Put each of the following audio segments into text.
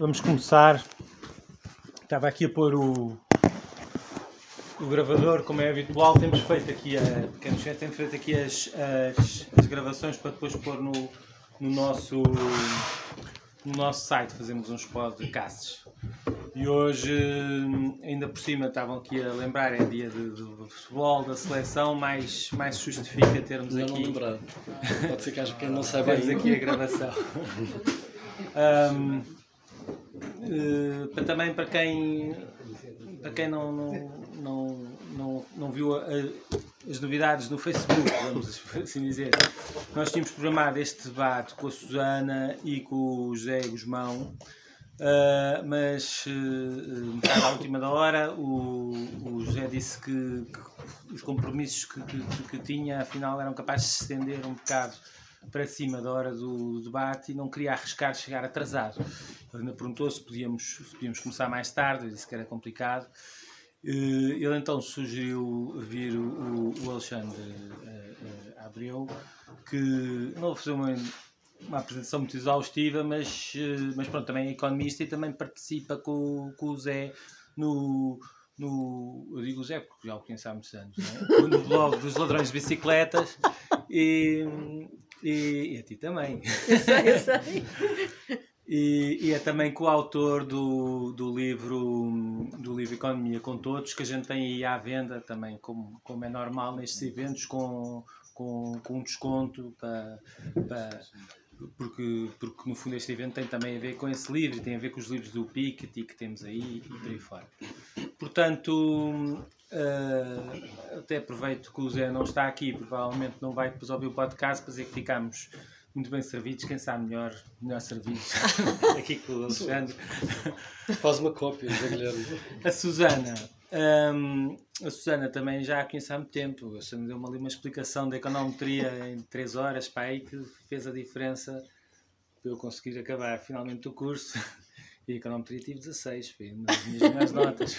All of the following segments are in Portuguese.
vamos começar. Estava aqui a pôr o, o gravador, como é habitual. Temos feito aqui, a, temos feito aqui as, as, as gravações para depois pôr no, no, nosso, no nosso site. Fazemos uns podcasts. E hoje, ainda por cima, estavam aqui a lembrar, é dia de futebol, da seleção, mais, mais justifica termos não, aqui. Não lembrar. Pode ser que haja quem não saiba Temos aqui a gravação. Um, uh, para, também para quem, para quem não, não, não, não, não viu a, as novidades no Facebook, vamos assim dizer, nós tínhamos programado este debate com a Susana e com o José Guzmão. Uh, mas uh, metade à última da hora o, o José disse que, que os compromissos que, que, que, tinha afinal eram capazes de se estender um bocado para cima da hora do debate e não queria arriscar chegar atrasado. Ele ainda perguntou se podíamos, se podíamos começar mais tarde, eu disse que era complicado. Uh, ele então sugeriu vir o, o Alexandre Abreu, que não fazer uma uma apresentação muito exaustiva, mas, eh, mas pronto, também é economista e também participa com, com o Zé no, no. Eu digo o Zé porque já o conheço há muitos anos, é? no blog dos ladrões de bicicletas e, e, e a ti também. Eu sei, eu sei. E, e, é também coautor do, do, livro, do livro Economia com Todos, que a gente tem aí à venda também, como, como é normal nestes eventos, com, com, com um desconto para, para, porque, porque no fundo este evento tem também a ver com esse livro, tem a ver com os livros do Piketty que temos aí e por aí fora. Portanto, uh, até aproveito que o Zé não está aqui, provavelmente não vai depois ouvir o podcast para dizer que ficámos muito bem servidos, quem sabe melhor, melhor servidos aqui com o Alexandre. Faz uma cópia, Guilherme. A Susana. Um, a Susana também já a conheço há muito tempo. A Susana deu-me ali uma explicação da econometria em 3 horas para aí que fez a diferença para eu conseguir acabar finalmente o curso. E a econometria tive 16, foi uma das minhas melhores notas.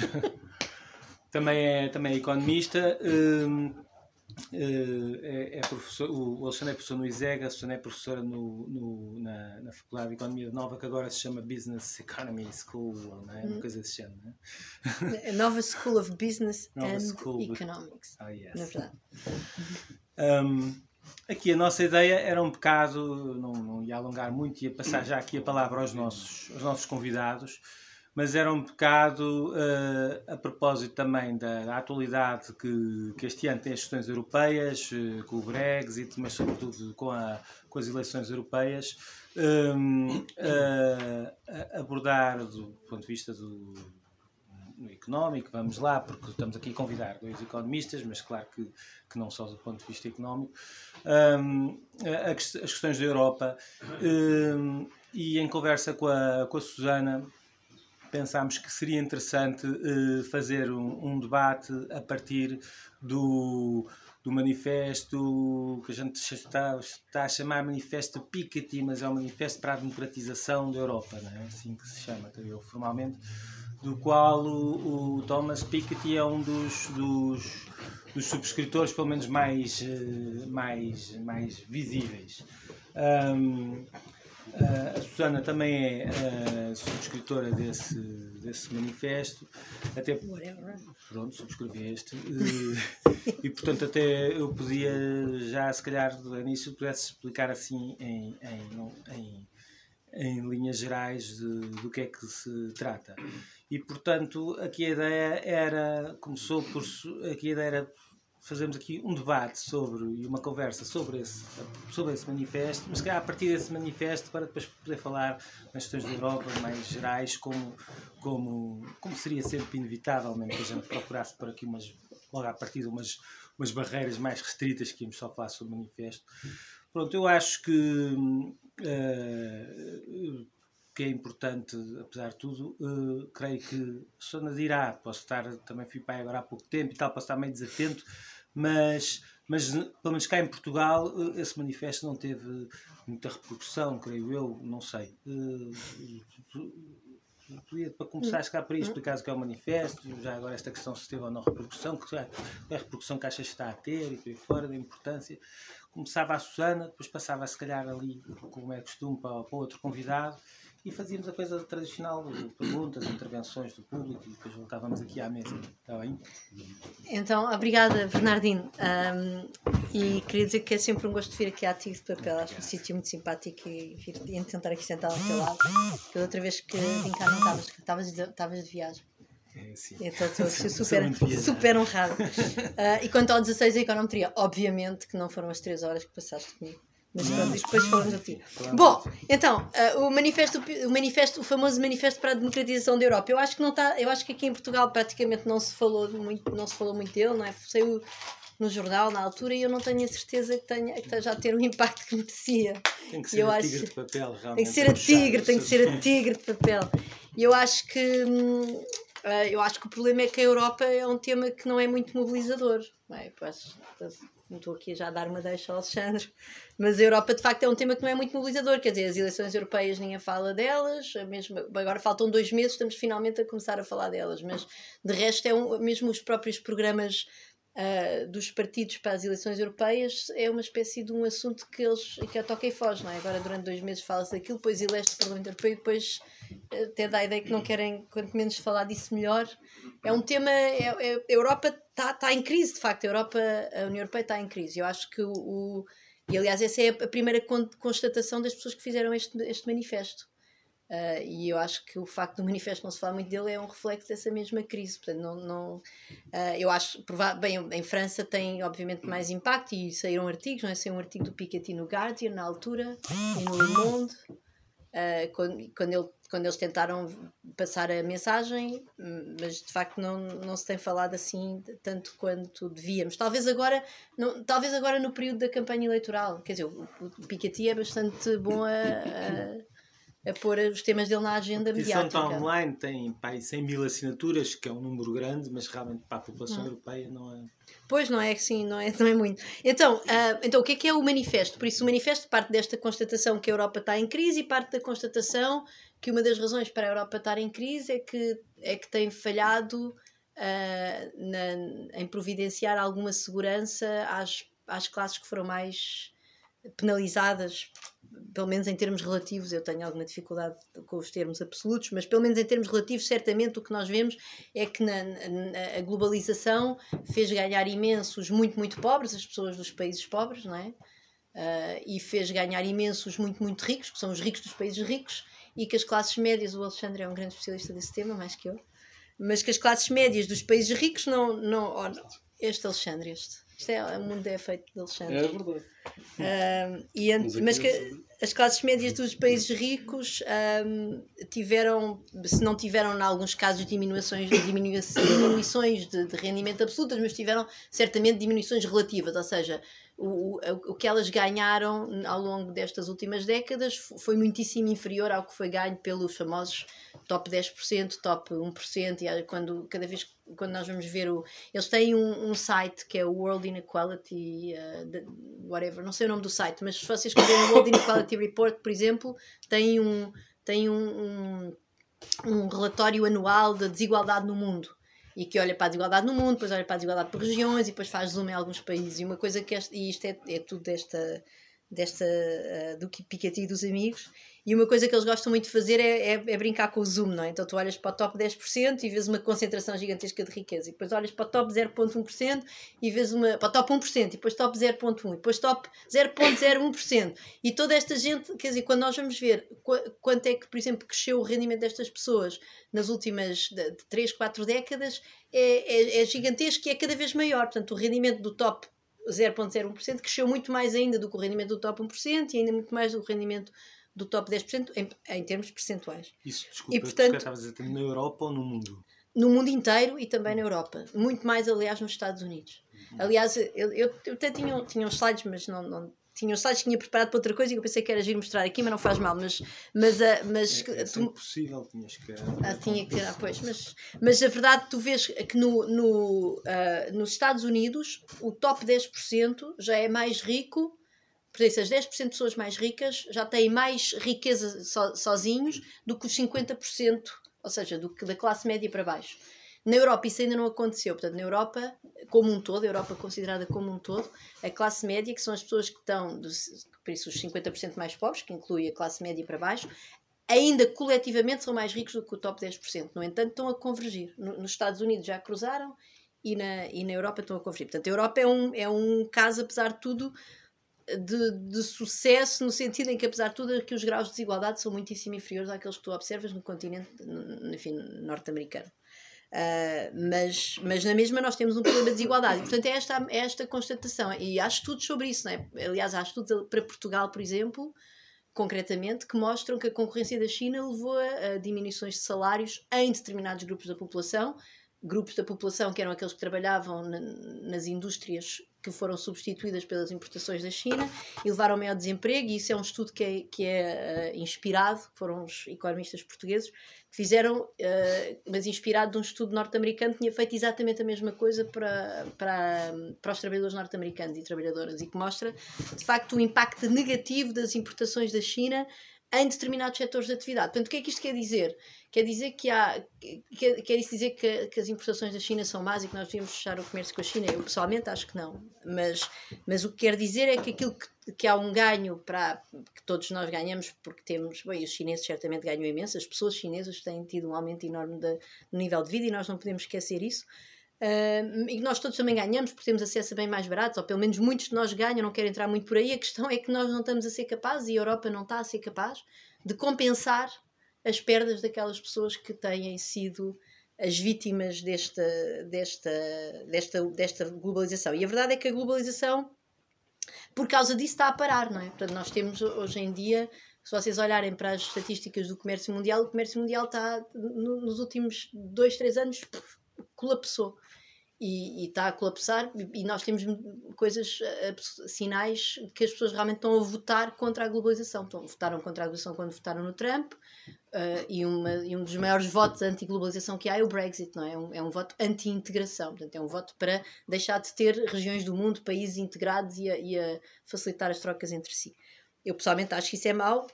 Também, é, também é economista. Um, Uh, é, é, professor, o Alexandre é professor no ISEG, a Susana é professora no, no, na, na Faculdade de Economia Nova, que agora se chama Business Economy School, não é? Uma hum. coisa se chama, não é? Nova School of Business Nova and School Economics, oh, yes. na verdade. Um, aqui a nossa ideia era um bocado, não, não ia alongar muito, ia passar já aqui a palavra aos nossos, aos nossos convidados, mas era um bocado uh, a propósito também da, da, atualidade que, que este ano tem as questões europeias, uh, com o Brexit, mas sobretudo com, a, com as eleições europeias, um, uh, abordar do ponto de vista do, do, económico, vamos lá, porque estamos aqui a convidar dois economistas, mas claro que, que não só do ponto de vista económico, um, a, as questões da Europa, um, e em conversa com a, com a Susana, pensámos que seria interessante uh, fazer um, um, debate a partir do, do manifesto que a gente está, está a chamar Manifesto Piketty, mas é um manifesto para a democratização da Europa, não é? assim que se chama eu, formalmente, do qual o, o, Thomas Piketty é um dos, dos, dos subscritores, pelo menos mais, uh, mais, mais visíveis. Um, Uh, a Susana também é uh, subscritora desse, desse manifesto, até pronto, subscrevi este, uh, e portanto até eu podia já se calhar no início pudesse explicar assim em, em, em, em linhas gerais de, do que é que se trata. E portanto aqui a ideia era, começou por, aqui a ideia era fazermos aqui um debate sobre e uma conversa sobre esse, sobre esse manifesto, mas a partir desse manifesto para depois poder falar nas questões da Europa mais gerais, como, como, como seria sempre inevitável mesmo que a gente procurasse por aqui umas, logo à partida umas, umas barreiras mais restritas que íamos só falar sobre o manifesto. Pronto, eu acho que uh, que é importante, apesar de tudo, uh, creio que só na dirá, posso estar, também fui pai agora há pouco tempo e tal, posso estar meio desatento, mas, mas pelo menos cá em Portugal uh, esse manifesto não teve muita repercussão, creio eu, não sei. Uh, para começar a chegar por aí, explicar o que é o manifesto, já agora esta questão se teve ou não repercussão, que é a repercussão que achas que está a ter e por aí fora, da importância. Começava a Susana, depois passava se calhar ali, como é costume, para, para outro convidado e fazíamos a coisa tradicional perguntas, intervenções do público e depois voltávamos aqui à mesa. Está bem? Então, obrigada, Bernardino. Um, e queria dizer que é sempre um gosto de vir aqui à Tigre de Papel. Acho um sítio muito simpático e, vir, e tentar aqui sentar ao teu lado. Pela outra vez que vim cá não estavas, estavas de, estavas de viagem. É, sim. Então estou super, super honrado. Uh, e quanto ao 16 a econometria, obviamente que não foram as 3 horas que passaste comigo. Mas pronto, depois falamos de ti. Bom, então, uh, o, manifesto, o manifesto, o famoso manifesto para a democratização da Europa. Eu acho que não está, eu acho que aqui em Portugal praticamente não se falou muito, não se falou muito dele, não é? Saiu no jornal na altura e eu não tenho a certeza que tenha que esteja a ter o impacto que merecia. Tem que ser eu a acho, tigre de papel, realmente. Tem que ser a tigre, tem que ser a tigre de papel. E eu acho que hum, Uh, eu acho que o problema é que a Europa é um tema que não é muito mobilizador. Não, é? Pois, não estou aqui já a dar uma deixa ao Alexandre, mas a Europa de facto é um tema que não é muito mobilizador. Quer dizer, as eleições europeias ninguém fala delas, mesmo, agora faltam dois meses, estamos finalmente a começar a falar delas, mas de resto, é um, mesmo os próprios programas uh, dos partidos para as eleições europeias é uma espécie de um assunto que eles que a toca e foge, não é? Agora durante dois meses fala-se daquilo, depois elege o Parlamento Europeu e depois uh, até dá a ideia que não querem, quanto menos falar disso melhor. É um tema, é, é, a Europa está tá em crise, de facto, a Europa, a União Europeia está em crise. Eu acho que o, o e aliás, essa é a primeira constatação das pessoas que fizeram este, este manifesto. Uh, e eu acho que o facto do manifesto não se falar muito dele é um reflexo dessa mesma crise. Portanto, não, não, uh, eu acho, bem, em França tem obviamente mais impacto e saíram artigos, não é? Saiu um artigo do Piketty no Guardian na altura e no Le Monde, uh, quando, quando, ele, quando eles tentaram passar a mensagem, mas de facto não, não se tem falado assim tanto quanto devíamos. Talvez agora, não, talvez agora no período da campanha eleitoral, quer dizer, o, o Piketty é bastante bom a, a a pôr os temas dele na agenda mediática. A petição está online, tem pá, 100 mil assinaturas, que é um número grande, mas realmente para a população hum. europeia não é... Pois, não é sim, não é, não é muito. Então, uh, então, o que é que é o manifesto? Por isso, o manifesto parte desta constatação que a Europa está em crise e parte da constatação que uma das razões para a Europa estar em crise é que, é que tem falhado uh, na, em providenciar alguma segurança às, às classes que foram mais penalizadas pelo menos em termos relativos, eu tenho alguma dificuldade com os termos absolutos, mas pelo menos em termos relativos, certamente o que nós vemos é que na, na, a globalização fez ganhar imensos muito, muito pobres, as pessoas dos países pobres, não é? Uh, e fez ganhar imensos muito, muito ricos, que são os ricos dos países ricos, e que as classes médias, o Alexandre é um grande especialista desse tema, mais que eu, mas que as classes médias dos países ricos não. não oh, este Alexandre, este. Isto é, o mundo é feito de Alexandre. É verdade. Uh, e, mas que, as classes médias dos países ricos um, tiveram, se não tiveram, em alguns casos, diminuições, diminuições de, de rendimento absolutas, mas tiveram certamente diminuições relativas, ou seja, o, o, que elas ganharam ao longo destas últimas décadas foi muitíssimo inferior ao que foi ganho pelos famosos top 10%, top 1%, e quando, cada vez quando nós vamos ver o. Eles têm um, um site que é o World Inequality, uh, whatever, não sei o nome do site, mas se vocês escreverem o World Inequality Report, por exemplo, tem um, tem um, um, um relatório anual da desigualdade no mundo e que olha para a desigualdade no mundo, depois olha para a desigualdade por regiões e depois faz zoom em alguns países. E uma coisa que este, e isto é, é tudo desta, desta uh, do Piketty e dos amigos, e uma coisa que eles gostam muito de fazer é, é, é, brincar com o zoom, não é? Então tu olhas para o top 10% e vês uma concentração gigantesca de riqueza, e depois olhas para o top 0.1% e vês uma. para o top 1%, e depois top 0.1%, e depois top 0.01%. E toda esta gente, quer dizer, quando nós vamos ver quanto é que, por exemplo, cresceu o rendimento destas pessoas nas últimas de, de 3, 4 décadas, é, é, é gigantesco e é cada vez maior. Portanto, o rendimento do top 0,01% cresceu muito mais ainda do que o rendimento do top 1% e ainda muito mais do que o rendimento do top 10% em, em termos percentuais. Isso, desculpa, e, portanto, estavas a dizer na Europa ou no mundo? No mundo inteiro e também na Europa. Muito mais, aliás, nos Estados Unidos. Uhum. Aliás, eu, eu, eu até tinha, tinha uns slides, mas não, não tinha uns slides que tinha preparado para outra coisa e eu pensei que era giro mostrar aqui, mas não faz mal. Mas, mas, uh, mas é, é tu... impossível, tinhas que. Ah, tinha que ah, pois, mas, mas a verdade, tu vês que no, no, uh, nos Estados Unidos o top 10% já é mais rico por isso, as 10% de pessoas mais ricas já têm mais riqueza so, sozinhos do que os 50%, ou seja, do que da classe média para baixo. Na Europa isso ainda não aconteceu, portanto, na Europa como um todo, a Europa considerada como um todo, a classe média, que são as pessoas que estão, por isso os 50% mais pobres, que inclui a classe média para baixo, ainda coletivamente são mais ricos do que o top 10%. No entanto, estão a convergir. No, nos Estados Unidos já cruzaram e na, e na Europa estão a convergir. Portanto, a Europa é um, é um caso, apesar de tudo, de, de sucesso, no sentido em que, apesar de tudo, que os graus de desigualdade são muitíssimo inferiores àqueles que tu observas no continente enfim, norte-americano. Uh, mas, mas na mesma nós temos um problema de desigualdade. E, portanto, é esta, é esta constatação. E há estudos sobre isso, não é? Aliás, há estudos para Portugal, por exemplo, concretamente, que mostram que a concorrência da China levou a, a diminuições de salários em determinados grupos da população, grupos da população que eram aqueles que trabalhavam na, nas indústrias que foram substituídas pelas importações da China e levaram ao maior desemprego, e isso é um estudo que é, que é uh, inspirado, foram os economistas portugueses que fizeram, uh, mas inspirado de um estudo norte-americano que tinha feito exatamente a mesma coisa para, para, para os trabalhadores norte-americanos e trabalhadoras, e que mostra, de facto, o impacto negativo das importações da China em determinados setores de atividade. Portanto, o que é que isto quer dizer? Quer dizer que há. Quer, quer isso dizer que, que as importações da China são más e que nós devíamos fechar o comércio com a China? Eu pessoalmente acho que não. Mas, mas o que quer dizer é que aquilo que, que há um ganho para. que todos nós ganhamos, porque temos. Bem, os chineses certamente ganham imenso, as pessoas chinesas têm tido um aumento enorme de, no nível de vida e nós não podemos esquecer isso. Uh, e nós todos também ganhamos porque temos acesso a bem mais baratos, ou pelo menos muitos de nós ganham, não quero entrar muito por aí. A questão é que nós não estamos a ser capazes, e a Europa não está a ser capaz, de compensar as perdas daquelas pessoas que têm sido as vítimas desta, desta, desta, desta globalização. E a verdade é que a globalização, por causa disso, está a parar, não é? Portanto, nós temos hoje em dia se vocês olharem para as estatísticas do comércio mundial, o comércio mundial está, nos últimos dois, três anos, colapsou e, está a colapsar e nós temos coisas, eh, sinais que as pessoas realmente estão a votar contra a globalização. Estão, votaram contra a globalização quando votaram no Trump uh, e, uma, e um dos maiores votos anti-globalização que há é o Brexit, não é? É um, é um voto anti-integração, portanto é um voto para deixar de ter regiões do mundo, países integrados e a, e a facilitar as trocas entre si. Eu pessoalmente acho que isso é mau.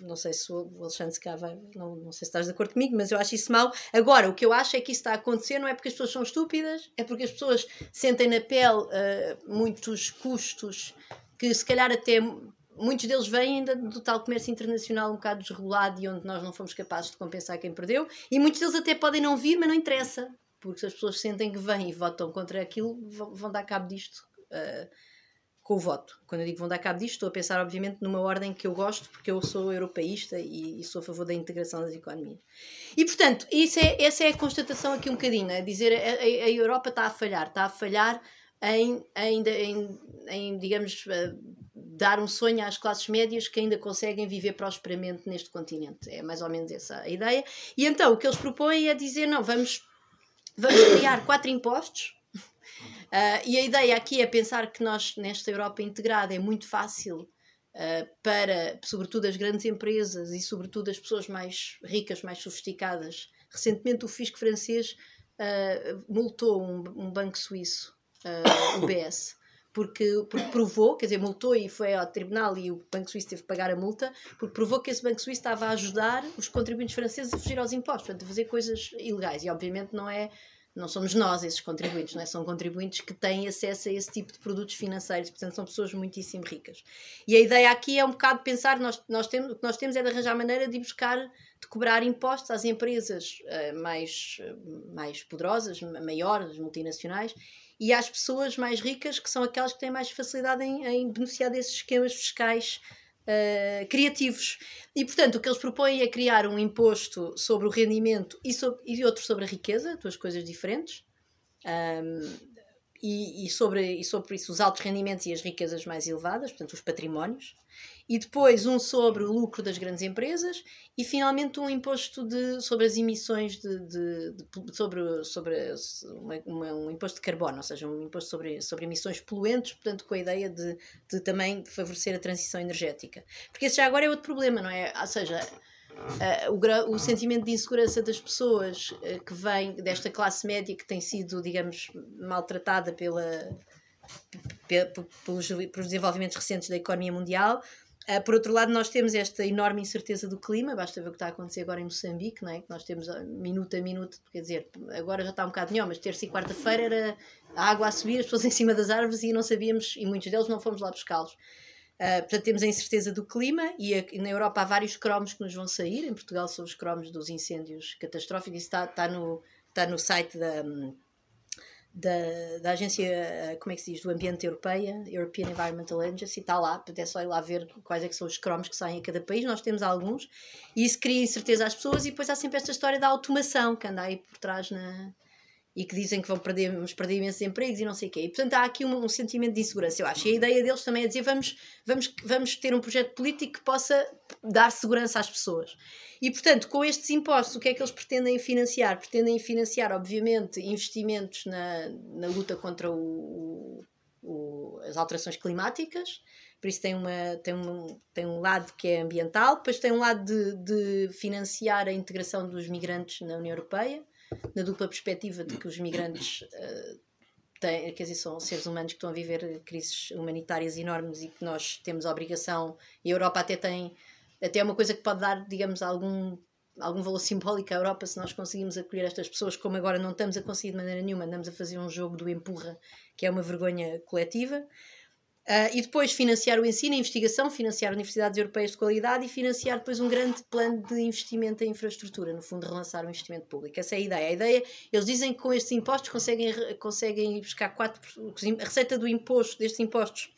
Não sei se o Alexandre se cá vai, não, não sei se estás de acordo comigo, mas eu acho isso mau. Agora, o que eu acho é que isso está a acontecer não é porque as pessoas são estúpidas, é porque as pessoas sentem na pele uh, muitos custos que se calhar até muitos deles vêm ainda do tal comércio internacional um bocado desregulado e onde nós não fomos capazes de compensar quem perdeu, e muitos deles até podem não vir, mas não interessa, porque se as pessoas sentem que vêm e votam contra aquilo, vão, vão dar cabo disto. Uh, com o voto. Quando eu digo vão dar cabo disto, estou a pensar, obviamente, numa ordem que eu gosto, porque eu sou europeísta e, e sou a favor da integração das economias. E, portanto, isso é, essa é a constatação aqui um bocadinho, é dizer a, a, Europa está a falhar, está a falhar em, em, em, em digamos, eh, dar um sonho às classes médias que ainda conseguem viver prosperamente neste continente. É mais ou menos essa a ideia. E então, o que eles propõem é dizer, não, vamos, vamos criar quatro impostos Uh, e a ideia aqui é pensar que nós, nesta Europa integrada, é muito fácil uh, para, sobretudo, as grandes empresas e, sobretudo, as pessoas mais ricas, mais sofisticadas. Recentemente, o fisco francês uh, multou um, um, banco suíço, o BS. Porque, porque, provou, quer dizer, multou e foi ao tribunal e o Banco Suíço teve que pagar a multa, porque provou que esse Banco Suíço estava a ajudar os contribuintes franceses a fugir aos impostos, portanto, a fazer coisas ilegais. E, obviamente, não é não somos nós esses contribuintes, não é? são contribuintes que têm acesso a esse tipo de produtos financeiros, portanto são pessoas muitíssimo ricas. E a ideia aqui é um bocado pensar, nós, nós temos, o que nós temos é de arranjar maneira de buscar, de cobrar impostos às empresas uh, mais, uh, mais poderosas, maiores, multinacionais, e às pessoas mais ricas, que são aquelas que têm mais facilidade em, em beneficiar desses esquemas fiscais uh, criativos. E, portanto, o que eles propõem é criar um imposto sobre o rendimento e, sobre, e outro sobre a riqueza, duas coisas diferentes. Um, e, e, sobre, e sobre isso os altos rendimentos e as riquezas mais elevadas, portanto os patrimónios, e depois um sobre o lucro das grandes empresas e finalmente um imposto de, sobre as emissões de, de, de sobre, sobre uma, uma, um imposto de carbono, ou seja, um imposto sobre, sobre emissões poluentes, portanto com a ideia de, de também favorecer a transição energética. Porque esse já agora é outro problema, não é? Ou seja, Uh, o, o, sentimento de insegurança das pessoas uh, que vem desta classe média que tem sido, digamos, maltratada pela, pelos, pelos desenvolvimentos recentes da economia mundial. Uh, por outro lado, nós temos esta enorme incerteza do clima, basta ver o que está a acontecer agora em Moçambique, não é? que nós temos minuto a minuto, quer dizer, agora já está um bocado melhor, mas terça e quarta-feira era a água a subir, as pessoas em cima das árvores e não sabíamos, e muitos deles não fomos lá buscá-los. Uh, portanto, temos a incerteza do clima e, a, e, na Europa há vários cromos que nos vão sair. Em Portugal são os cromos dos incêndios catastróficos. Isso está, está, no, está no site da, da, da agência, como é que se diz, do ambiente europeia, European Environmental Agency, está lá, é só ir lá ver quais é que são os cromos que saem a cada país, nós temos alguns, e isso cria incerteza às pessoas, e depois há sempre esta história da automação que anda aí por trás na, e que dizem que vão perder, vamos perder imensos empregos e não sei o quê. E, portanto, há aqui um, um, sentimento de insegurança, eu acho. E a ideia deles também é dizer vamos, vamos, vamos ter um projeto político que possa dar segurança às pessoas. E, portanto, com estes impostos, o que é que eles pretendem financiar? Pretendem financiar, obviamente, investimentos na, na luta contra o, o, as alterações climáticas, por isso tem, uma, tem, um, tem um lado que é ambiental, depois tem um lado de, de financiar a integração dos migrantes na União Europeia, na dupla perspectiva de que os migrantes uh, têm, quer dizer, são seres humanos que estão a viver crises humanitárias enormes e que nós temos a obrigação, e a Europa até tem, até é uma coisa que pode dar, digamos, algum algum valor simbólico à Europa se nós conseguimos acolher estas pessoas, como agora não estamos a conseguir de maneira nenhuma, andamos a fazer um jogo do empurra, que é uma vergonha coletiva. Uh, e depois financiar o ensino, a investigação, financiar universidades europeias de qualidade e financiar depois um grande plano de investimento em infraestrutura, no fundo, relançar o investimento público. Essa é a ideia. A ideia, eles dizem que com estes impostos conseguem, conseguem buscar 4%, a receita do imposto, destes impostos,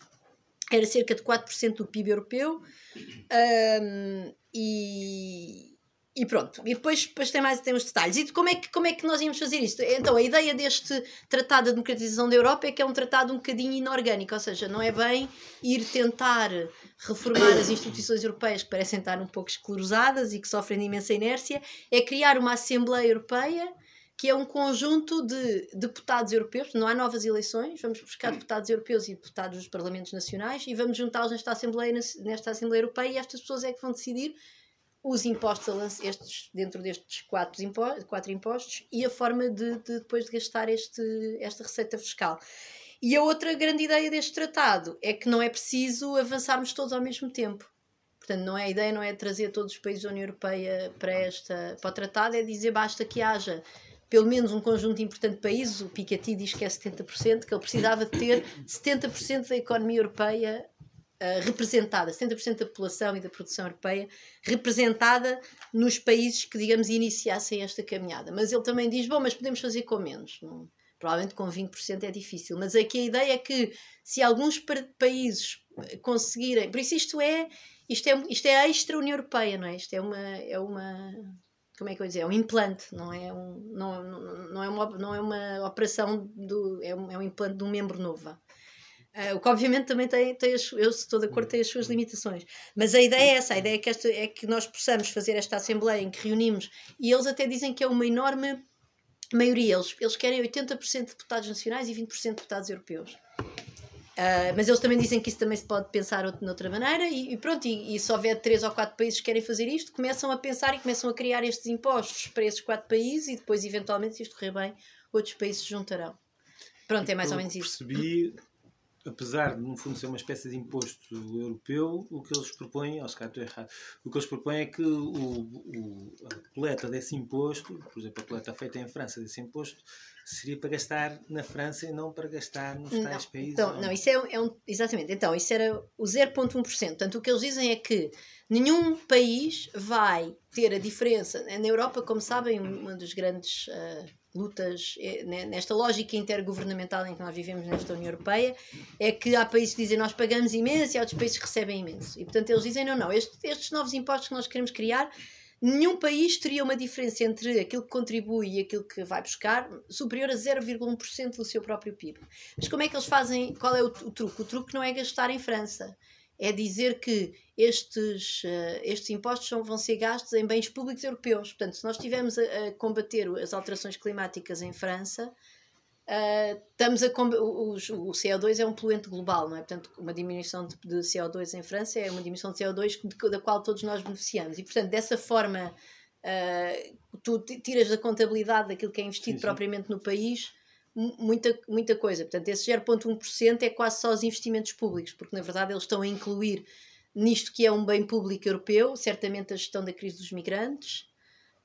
era cerca de 4% do PIB europeu. Um, e, e pronto, e depois, depois tem mais tem os detalhes. E como é, que, como é que nós íamos fazer isto? Então, a ideia deste Tratado de Democratização da Europa é que é um tratado um bocadinho inorgânico, ou seja, não é bem ir tentar reformar as instituições europeias que parecem estar um pouco esclerosadas e que sofrem de imensa inércia, é criar uma Assembleia Europeia que é um conjunto de deputados europeus, não há novas eleições, vamos buscar deputados europeus e deputados dos parlamentos nacionais e vamos juntá-los nesta Assembleia, nesta Assembleia Europeia e estas pessoas é que vão decidir os impostos estes, dentro destes quatro impostos, quatro impostos e a forma de, de, depois de gastar este, esta receita fiscal. E a outra grande ideia deste tratado é que não é preciso avançarmos todos ao mesmo tempo. Portanto, não é a ideia não é trazer todos os países da União Europeia para, esta, para o tratado, é dizer basta que haja pelo menos um conjunto importante de países, o Piketty diz que é 70%, que ele precisava de ter 70% da economia europeia uh, representada, 70% da população e da produção europeia representada nos países que, digamos, iniciassem esta caminhada. Mas ele também diz: bom, mas podemos fazer com menos. Não, provavelmente com 20% é difícil. Mas aqui a ideia é que se alguns países conseguirem. Por isso, isto é, isto é, isto é extra União Europeia, não é? Isto é uma. É uma como é que eu dizer? É um implante, não é, um, não, não, não, é, uma, não é uma operação, do, é, um, é um implante de um membro novo. Uh, o que obviamente também tem, tem as, eu estou de acordo, tem as suas limitações. Mas a ideia é essa, a ideia é que, esta, é que nós possamos fazer esta Assembleia em que reunimos, e eles até dizem que é uma enorme maioria, eles, eles querem 80% de deputados nacionais e 20% de deputados europeus. Uh, mas eles também dizem que isso também se pode pensar de outra maneira, e, e pronto, e, e se houver três ou quatro países que querem fazer isto, começam a pensar e começam a criar estes impostos para esses quatro países, e depois, eventualmente, se isto correr bem, outros países se juntarão. Pronto, é mais ou menos isso. Percebi apesar de no fundo ser uma espécie de imposto europeu, o que eles propõem, ou se calhar estou errado, o que eles propõem é que o, o, a coleta desse imposto, por exemplo, a coleta feita em França desse imposto, seria para gastar na França e não para gastar nos tais países. Então, não, isso é, é um, exatamente, então, isso era o 0,1%. Portanto, o que eles dizem é que nenhum país vai ter a diferença. Na Europa, como sabem, uma dos grandes uh, lutas eh, nesta lógica intergovernamental em que nós vivemos nesta União Europeia é que há países que dizem nós pagamos imenso e há outros países que recebem imenso. E portanto eles dizem não, não, estes, estes novos impostos que nós queremos criar, nenhum país teria uma diferença entre aquilo que contribui e aquilo que vai buscar superior a 0,1% do seu próprio PIB. Mas como é que eles fazem? Qual é o, o truque? O truque não é gastar em França é dizer que estes, uh, estes impostos são, vão ser gastos em bens públicos europeus. Portanto, se nós estivermos a, a combater as alterações climáticas em França, uh, estamos a o, o, CO2 é um poluente global, não é? Portanto, uma diminuição de, de CO2 em França é uma diminuição de CO2 de, da qual todos nós beneficiamos. E, portanto, dessa forma, uh, tu tiras da contabilidade daquilo que é investido sim, sim. propriamente no país muita, muita coisa. Portanto, esse 0,1% é quase só os investimentos públicos, porque na verdade eles estão a incluir nisto que é um bem público europeu, certamente a gestão da crise dos migrantes,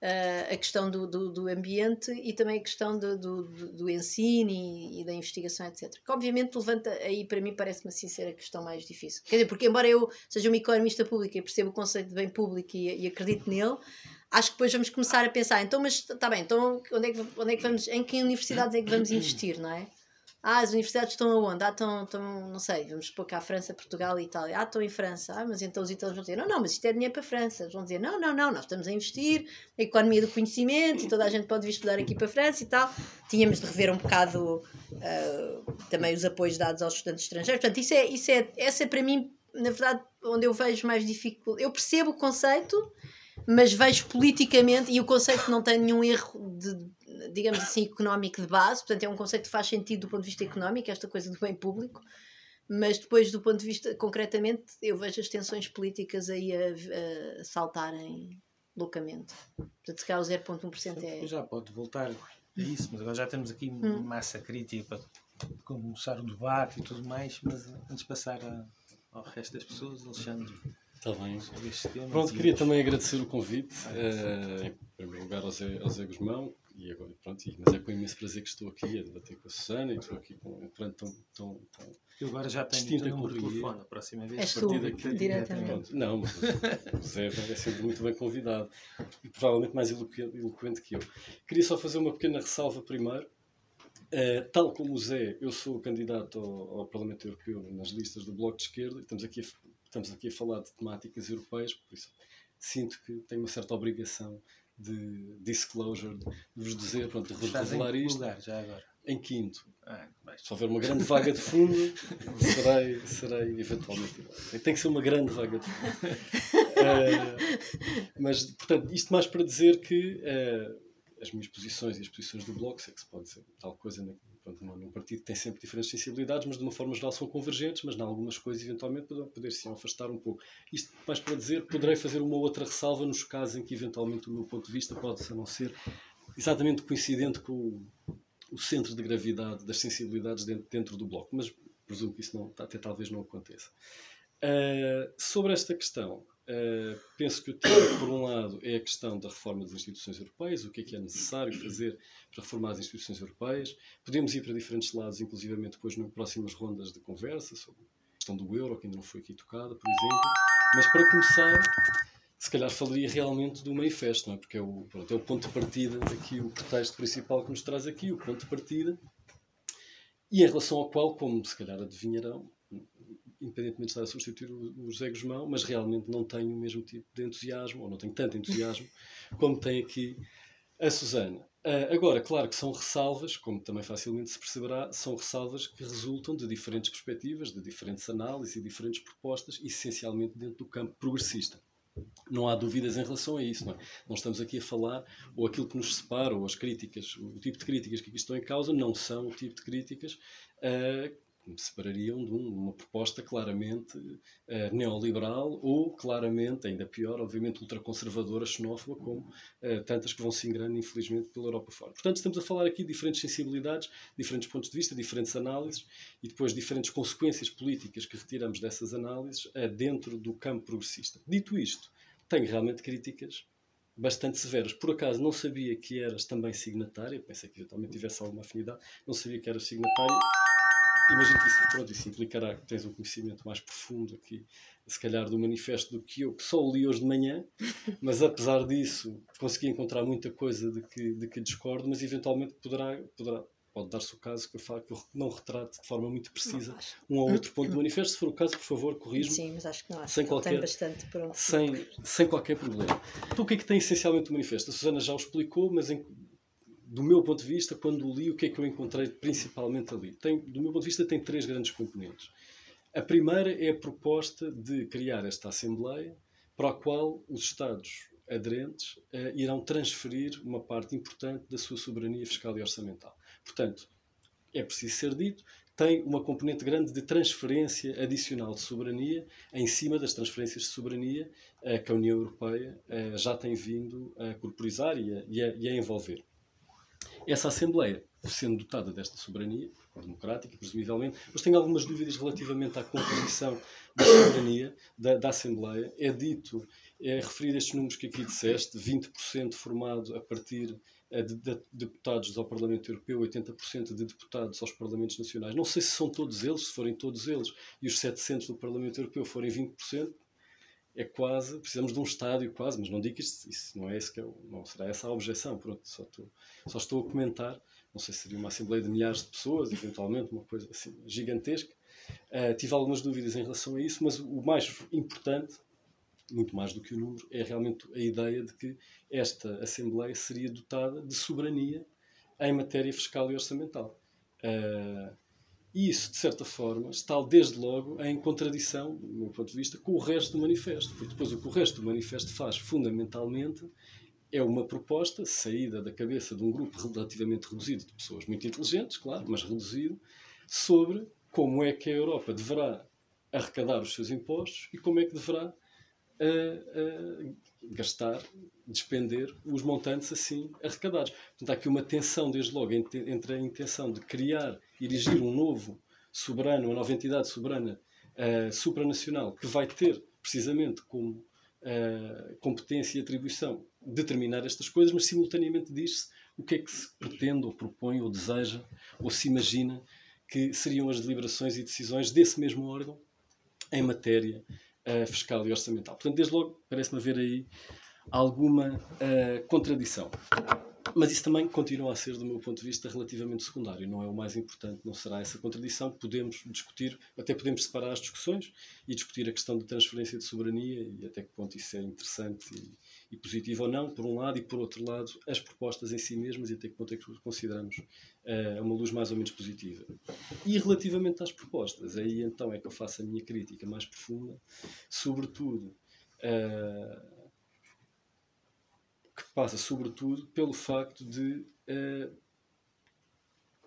uh, a questão do, do, do, ambiente e também a questão do, do, do ensino e, e, da investigação, etc. Que obviamente levanta, aí para mim parece-me assim ser a questão mais difícil. Quer dizer, porque embora eu seja uma economista pública e percebo o conceito de bem público e, e acredito nele, acho que depois vamos começar a pensar, então, mas está bem, então onde é, que, onde é que vamos, em que universidades é que vamos investir, não é? Ah, as universidades estão aonde? Ah, estão, estão não sei, vamos supor cá França, Portugal e Itália. Ah, estão em França. Ah, mas então os italianos vão dizer, não, não, mas isto é dinheiro para a França. Eles vão dizer, não, não, não, nós estamos a investir na economia do conhecimento e toda a gente pode vir estudar aqui para a França e tal. Tínhamos de rever um bocado uh, também os apoios dados aos estudantes estrangeiros. Portanto, isso é, isso é, essa é para mim, na verdade, onde eu vejo mais dificuldade. Eu percebo o conceito, mas vejo politicamente, e o conceito não tem nenhum erro de digamos assim, económico de base, portanto é um conceito que faz sentido do ponto de vista económico, esta coisa do bem público, mas depois do ponto de vista, concretamente, eu vejo as tensões políticas aí a, a saltarem loucamente. Portanto, se calhar o 0.1% é... Já pode voltar a isso, mas agora já temos aqui hum. massa crítica para começar o debate e tudo mais, mas antes de passar a, ao resto das pessoas, Alexandre... Está bem. Pronto, queria também agradecer o convite, uh, em primeiro lugar ao Zé, ao Zé Guzmão, e agora, pronto, mas é com imenso prazer que estou aqui a debater com a Susana e estou aqui com um plano tão, tão, tão Eu agora já tenho distinto o número de telefone a próxima vez. És tu, daqui, diretamente. Pronto, não, mas o Zé é sempre muito bem convidado e provavelmente mais eloquente que eu. Queria só fazer uma pequena ressalva primeiro. Uh, tal como o Zé, eu sou candidato ao, ao, Parlamento Europeu nas listas do Bloco de Esquerda e estamos aqui a, estamos aqui a falar de temáticas europeias, por isso sinto que tenho uma certa obrigação de disclosure, de vos dizer, pronto, de revelar isto. Lugar, já agora? Em quinto. Ah, se houver uma grande vaga de fundo, serei, serei eventualmente. Tem que ser uma grande vaga de fundo. Uh, mas, portanto, isto mais para dizer que uh, as minhas posições e as posições do Bloco, sei que se pode dizer tal coisa pronto, num partido que tem sempre diferentes sensibilidades, mas de uma forma geral são convergentes, mas em algumas coisas eventualmente poderão poder se afastar um pouco. Isto mais para dizer, poderei fazer uma outra ressalva nos casos em que eventualmente o meu ponto de vista pode não ser exatamente coincidente com o, o centro de gravidade das sensibilidades dentro, dentro, do bloco, mas presumo que isso não, até talvez não aconteça. Uh, sobre esta questão, Uh, penso que o tema, por um lado, é a questão da reforma das instituições europeias, o que é que é necessário fazer para reformar as instituições europeias. Podemos ir para diferentes lados, inclusivamente depois nas próximas rondas de conversa, sobre a questão do euro, que ainda não foi aqui tocada, por exemplo. Mas para começar, se calhar falaria realmente do manifesto, não é? porque é o, pronto, é o ponto de partida, aqui o pretexto principal que nos traz aqui, o ponto de partida, e em relação ao qual, como se calhar adivinharão, independentemente de estar a substituir o, José Guzmão, mas realmente não tenho o mesmo tipo de entusiasmo, ou não tenho tanto entusiasmo, como tem aqui a Susana. Uh, agora, claro que são ressalvas, como também facilmente se perceberá, são ressalvas que resultam de diferentes perspectivas, de diferentes análises e diferentes propostas, essencialmente dentro do campo progressista. Não há dúvidas em relação a isso. Não, é? não estamos aqui a falar, ou aquilo que nos separa, ou as críticas, o tipo de críticas que aqui estão em causa, não são o tipo de críticas uh, me separariam de uma proposta claramente uh, neoliberal ou claramente, ainda pior, obviamente ultraconservadora, xenófoba, como uh, tantas que vão se ingrando, infelizmente, pela Europa fora. Portanto, estamos a falar aqui de diferentes sensibilidades, diferentes pontos de vista, diferentes análises e depois diferentes consequências políticas que retiramos dessas análises uh, dentro do campo progressista. Dito isto, tenho realmente críticas bastante severas. Por acaso não sabia que eras também signatária, pensei que eventualmente tivesse alguma afinidade, não sabia que eras signatária imagino que isso, pronto, isso implicará que tens um conhecimento mais profundo aqui, se calhar do manifesto do que eu, que só o li hoje de manhã, mas apesar disso consegui encontrar muita coisa de que, de que discordo, mas eventualmente poderá, poderá pode dar-se o caso que eu, falo, que eu não retrate de forma muito precisa um ou outro ponto do manifesto. Se for o caso, por favor, corrija-me. Sim, mas acho que não acho sem que qualquer, tem bastante pronto. Sem, sem qualquer problema. Então, o que é que tem essencialmente o manifesto? A Susana já o explicou, mas em, do meu ponto de vista, quando li, o que é que eu encontrei principalmente ali? Tem, do meu ponto de vista, tem três grandes componentes. A primeira é a proposta de criar esta Assembleia para a qual os Estados aderentes uh, irão transferir uma parte importante da sua soberania fiscal e orçamental. Portanto, é preciso ser dito, tem uma componente grande de transferência adicional de soberania em cima das transferências de soberania uh, que a União Europeia uh, já tem vindo a corporizar e a, e a, e a envolver. Essa Assembleia, sendo dotada desta soberania, democrática, presumivelmente, mas tenho algumas dúvidas relativamente à composição da soberania da, da Assembleia. É dito, é referir estes números que aqui disseste, 20% formado a partir eh, de, deputados ao Parlamento Europeu, 80% de deputados aos Parlamentos Nacionais. Não sei se são todos eles, se forem todos eles, e os 700 do Parlamento Europeu forem 20%, é quase, precisamos de um estádio quase, mas não digo isto, isso não é esse que é, não será essa a objeção, pronto, só estou, só estou a comentar, não sei se seria uma assembleia de milhares de pessoas, eventualmente, uma coisa assim gigantesca. Uh, tive algumas dúvidas em relação a isso, mas o mais importante muito mais do que o número, é realmente a ideia de que esta Assembleia seria dotada de soberania em matéria fiscal e orçamental. Uh, e isso, de certa forma, está desde logo em contradição, do meu ponto de vista, com o resto do manifesto. Porque depois o que o resto do manifesto faz, fundamentalmente, é uma proposta saída da cabeça de um grupo relativamente reduzido de pessoas muito inteligentes, claro, mas reduzido, sobre como é que a Europa deverá arrecadar os seus impostos e como é que deverá a, gastar, despender os montantes assim arrecadados. Portanto, há aqui uma tensão, desde logo, entre a intenção de criar, erigir um novo soberano, uma nova entidade soberana uh, supranacional, que vai ter, precisamente, como uh, competência e atribuição determinar estas coisas, mas simultaneamente diz-se o que é que se pretende, ou propõe, ou deseja, ou se imagina que seriam as deliberações e decisões desse mesmo órgão em matéria uh, fiscal e orçamental. Portanto, desde logo, parece-me haver aí alguma uh, contradição. Mas isso também continua a ser, do meu ponto de vista, relativamente secundário. Não é o mais importante, não será essa contradição. Podemos discutir, até podemos separar as discussões e discutir a questão da transferência de soberania e até que ponto isso é interessante e, e positivo ou não, por um lado, e por outro lado, as propostas em si mesmas e até que ponto é que consideramos uh, uma luz mais ou menos positiva. E relativamente às propostas, aí então é que eu faço a minha crítica mais profunda, sobretudo. Uh, que passa sobretudo pelo facto de uh,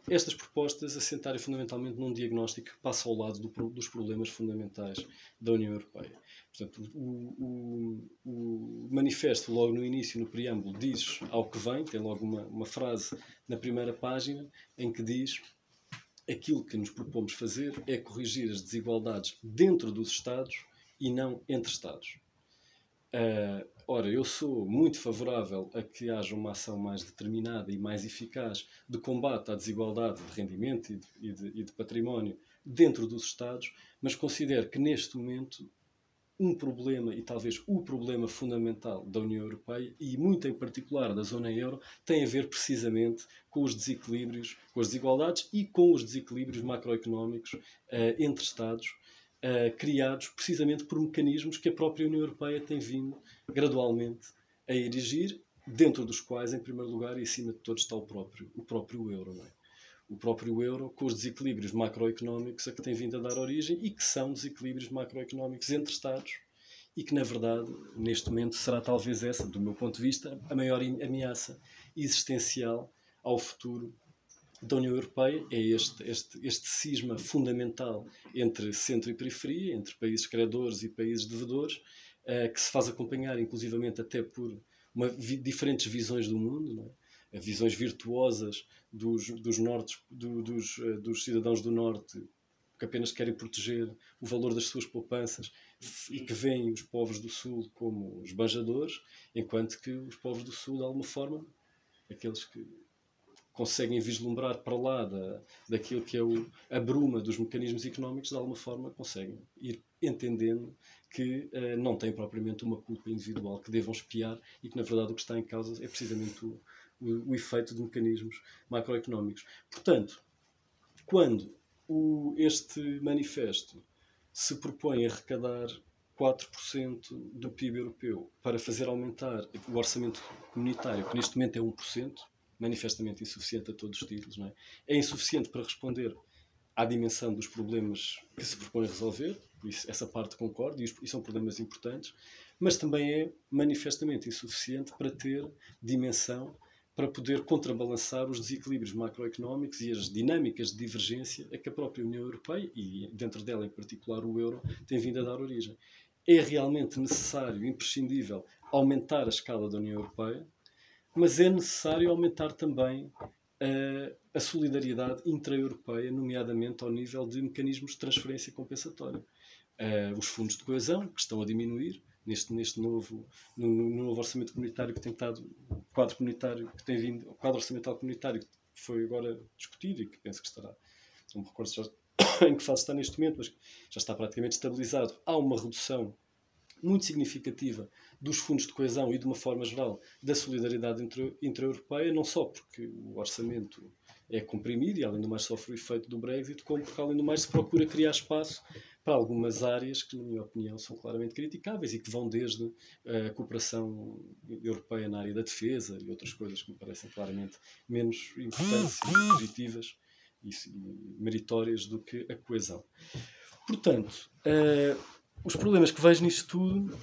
estas propostas assentarem fundamentalmente num diagnóstico que passa ao lado do, dos problemas fundamentais da União Europeia. Portanto, o, o, o, manifesto, logo no início, no preâmbulo, diz ao que vem, tem logo uma, uma frase na primeira página em que diz aquilo que nos propomos fazer é corrigir as desigualdades dentro dos Estados e não entre Estados. Uh, ora, eu sou muito favorável a que haja uma ação mais determinada e mais eficaz de combate à desigualdade de rendimento e de, e de, e de património dentro dos Estados, mas considero que neste momento um problema, e talvez o problema fundamental da União Europeia, e muito em particular da zona euro, tem a ver precisamente com os desequilíbrios, com as desigualdades e com os desequilíbrios macroeconómicos uh, entre Estados, uh, criados precisamente por mecanismos que a própria União Europeia tem vindo gradualmente a erigir, dentro dos quais, em primeiro lugar e acima de todos, está o próprio, o próprio euro. É? O próprio euro, com os desequilíbrios macroeconómicos a que tem vindo a dar origem e que são desequilíbrios macroeconómicos entre Estados e que, na verdade, neste momento será talvez essa, do meu ponto de vista, a maior ameaça existencial ao futuro da União Europeia é este, este, este cisma fundamental entre centro e periferia, entre países credores e países devedores, uh, que se faz acompanhar, inclusivamente, até por uma, vi, diferentes visões do mundo, é? visões virtuosas dos, dos, nortes, do, dos, uh, dos cidadãos do Norte que apenas querem proteger o valor das suas poupanças e que veem os povos do Sul como os banjadores, enquanto que os povos do Sul, de alguma forma, aqueles que conseguem vislumbrar para lá da, daquilo que é o, a bruma dos mecanismos económicos, de alguma forma conseguem ir entendendo que uh, não têm propriamente uma culpa individual que devam espiar e que, na verdade, o que está em causa é precisamente o, o, o efeito de mecanismos macroeconómicos. Portanto, quando o, este manifesto se propõe arrecadar 4% do PIB europeu para fazer aumentar o orçamento comunitário, que neste momento é 1%, manifestamente insuficiente a todos os títulos. Não é? é insuficiente para responder à dimensão dos problemas que se propõe resolver, por isso essa parte concordo, e são problemas importantes, mas também é manifestamente insuficiente para ter dimensão para poder contrabalançar os desequilíbrios macroeconómicos e as dinâmicas de divergência a que a própria União Europeia, e dentro dela em particular o euro, tem vindo a dar origem. É realmente necessário, imprescindível, aumentar a escala da União Europeia, mas é necessário aumentar também uh, a solidariedade intra-europeia, nomeadamente ao nível de mecanismos de transferência compensatória. Uh, os fundos de coesão, que estão a diminuir, neste, neste novo, no, no, novo orçamento comunitário que tem estado, quadro comunitário que tem vindo, o quadro orçamental comunitário que foi agora discutido e que penso que estará, não me recordo já em que fase está neste momento, mas já está praticamente estabilizado. Há uma redução muito significativa dos fundos de coesão e, de uma forma geral, da solidariedade intra-europeia, não só porque o orçamento é comprimido e, além do mais, sofre o efeito do Brexit, como porque, além do mais, se procura criar espaço para algumas áreas que, na minha opinião, são claramente criticáveis e que vão desde a cooperação europeia na área da defesa e outras coisas que me parecem claramente menos importantes e positivas e, meritórias do que a coesão. Portanto, uh, os problemas que vejo nisto tudo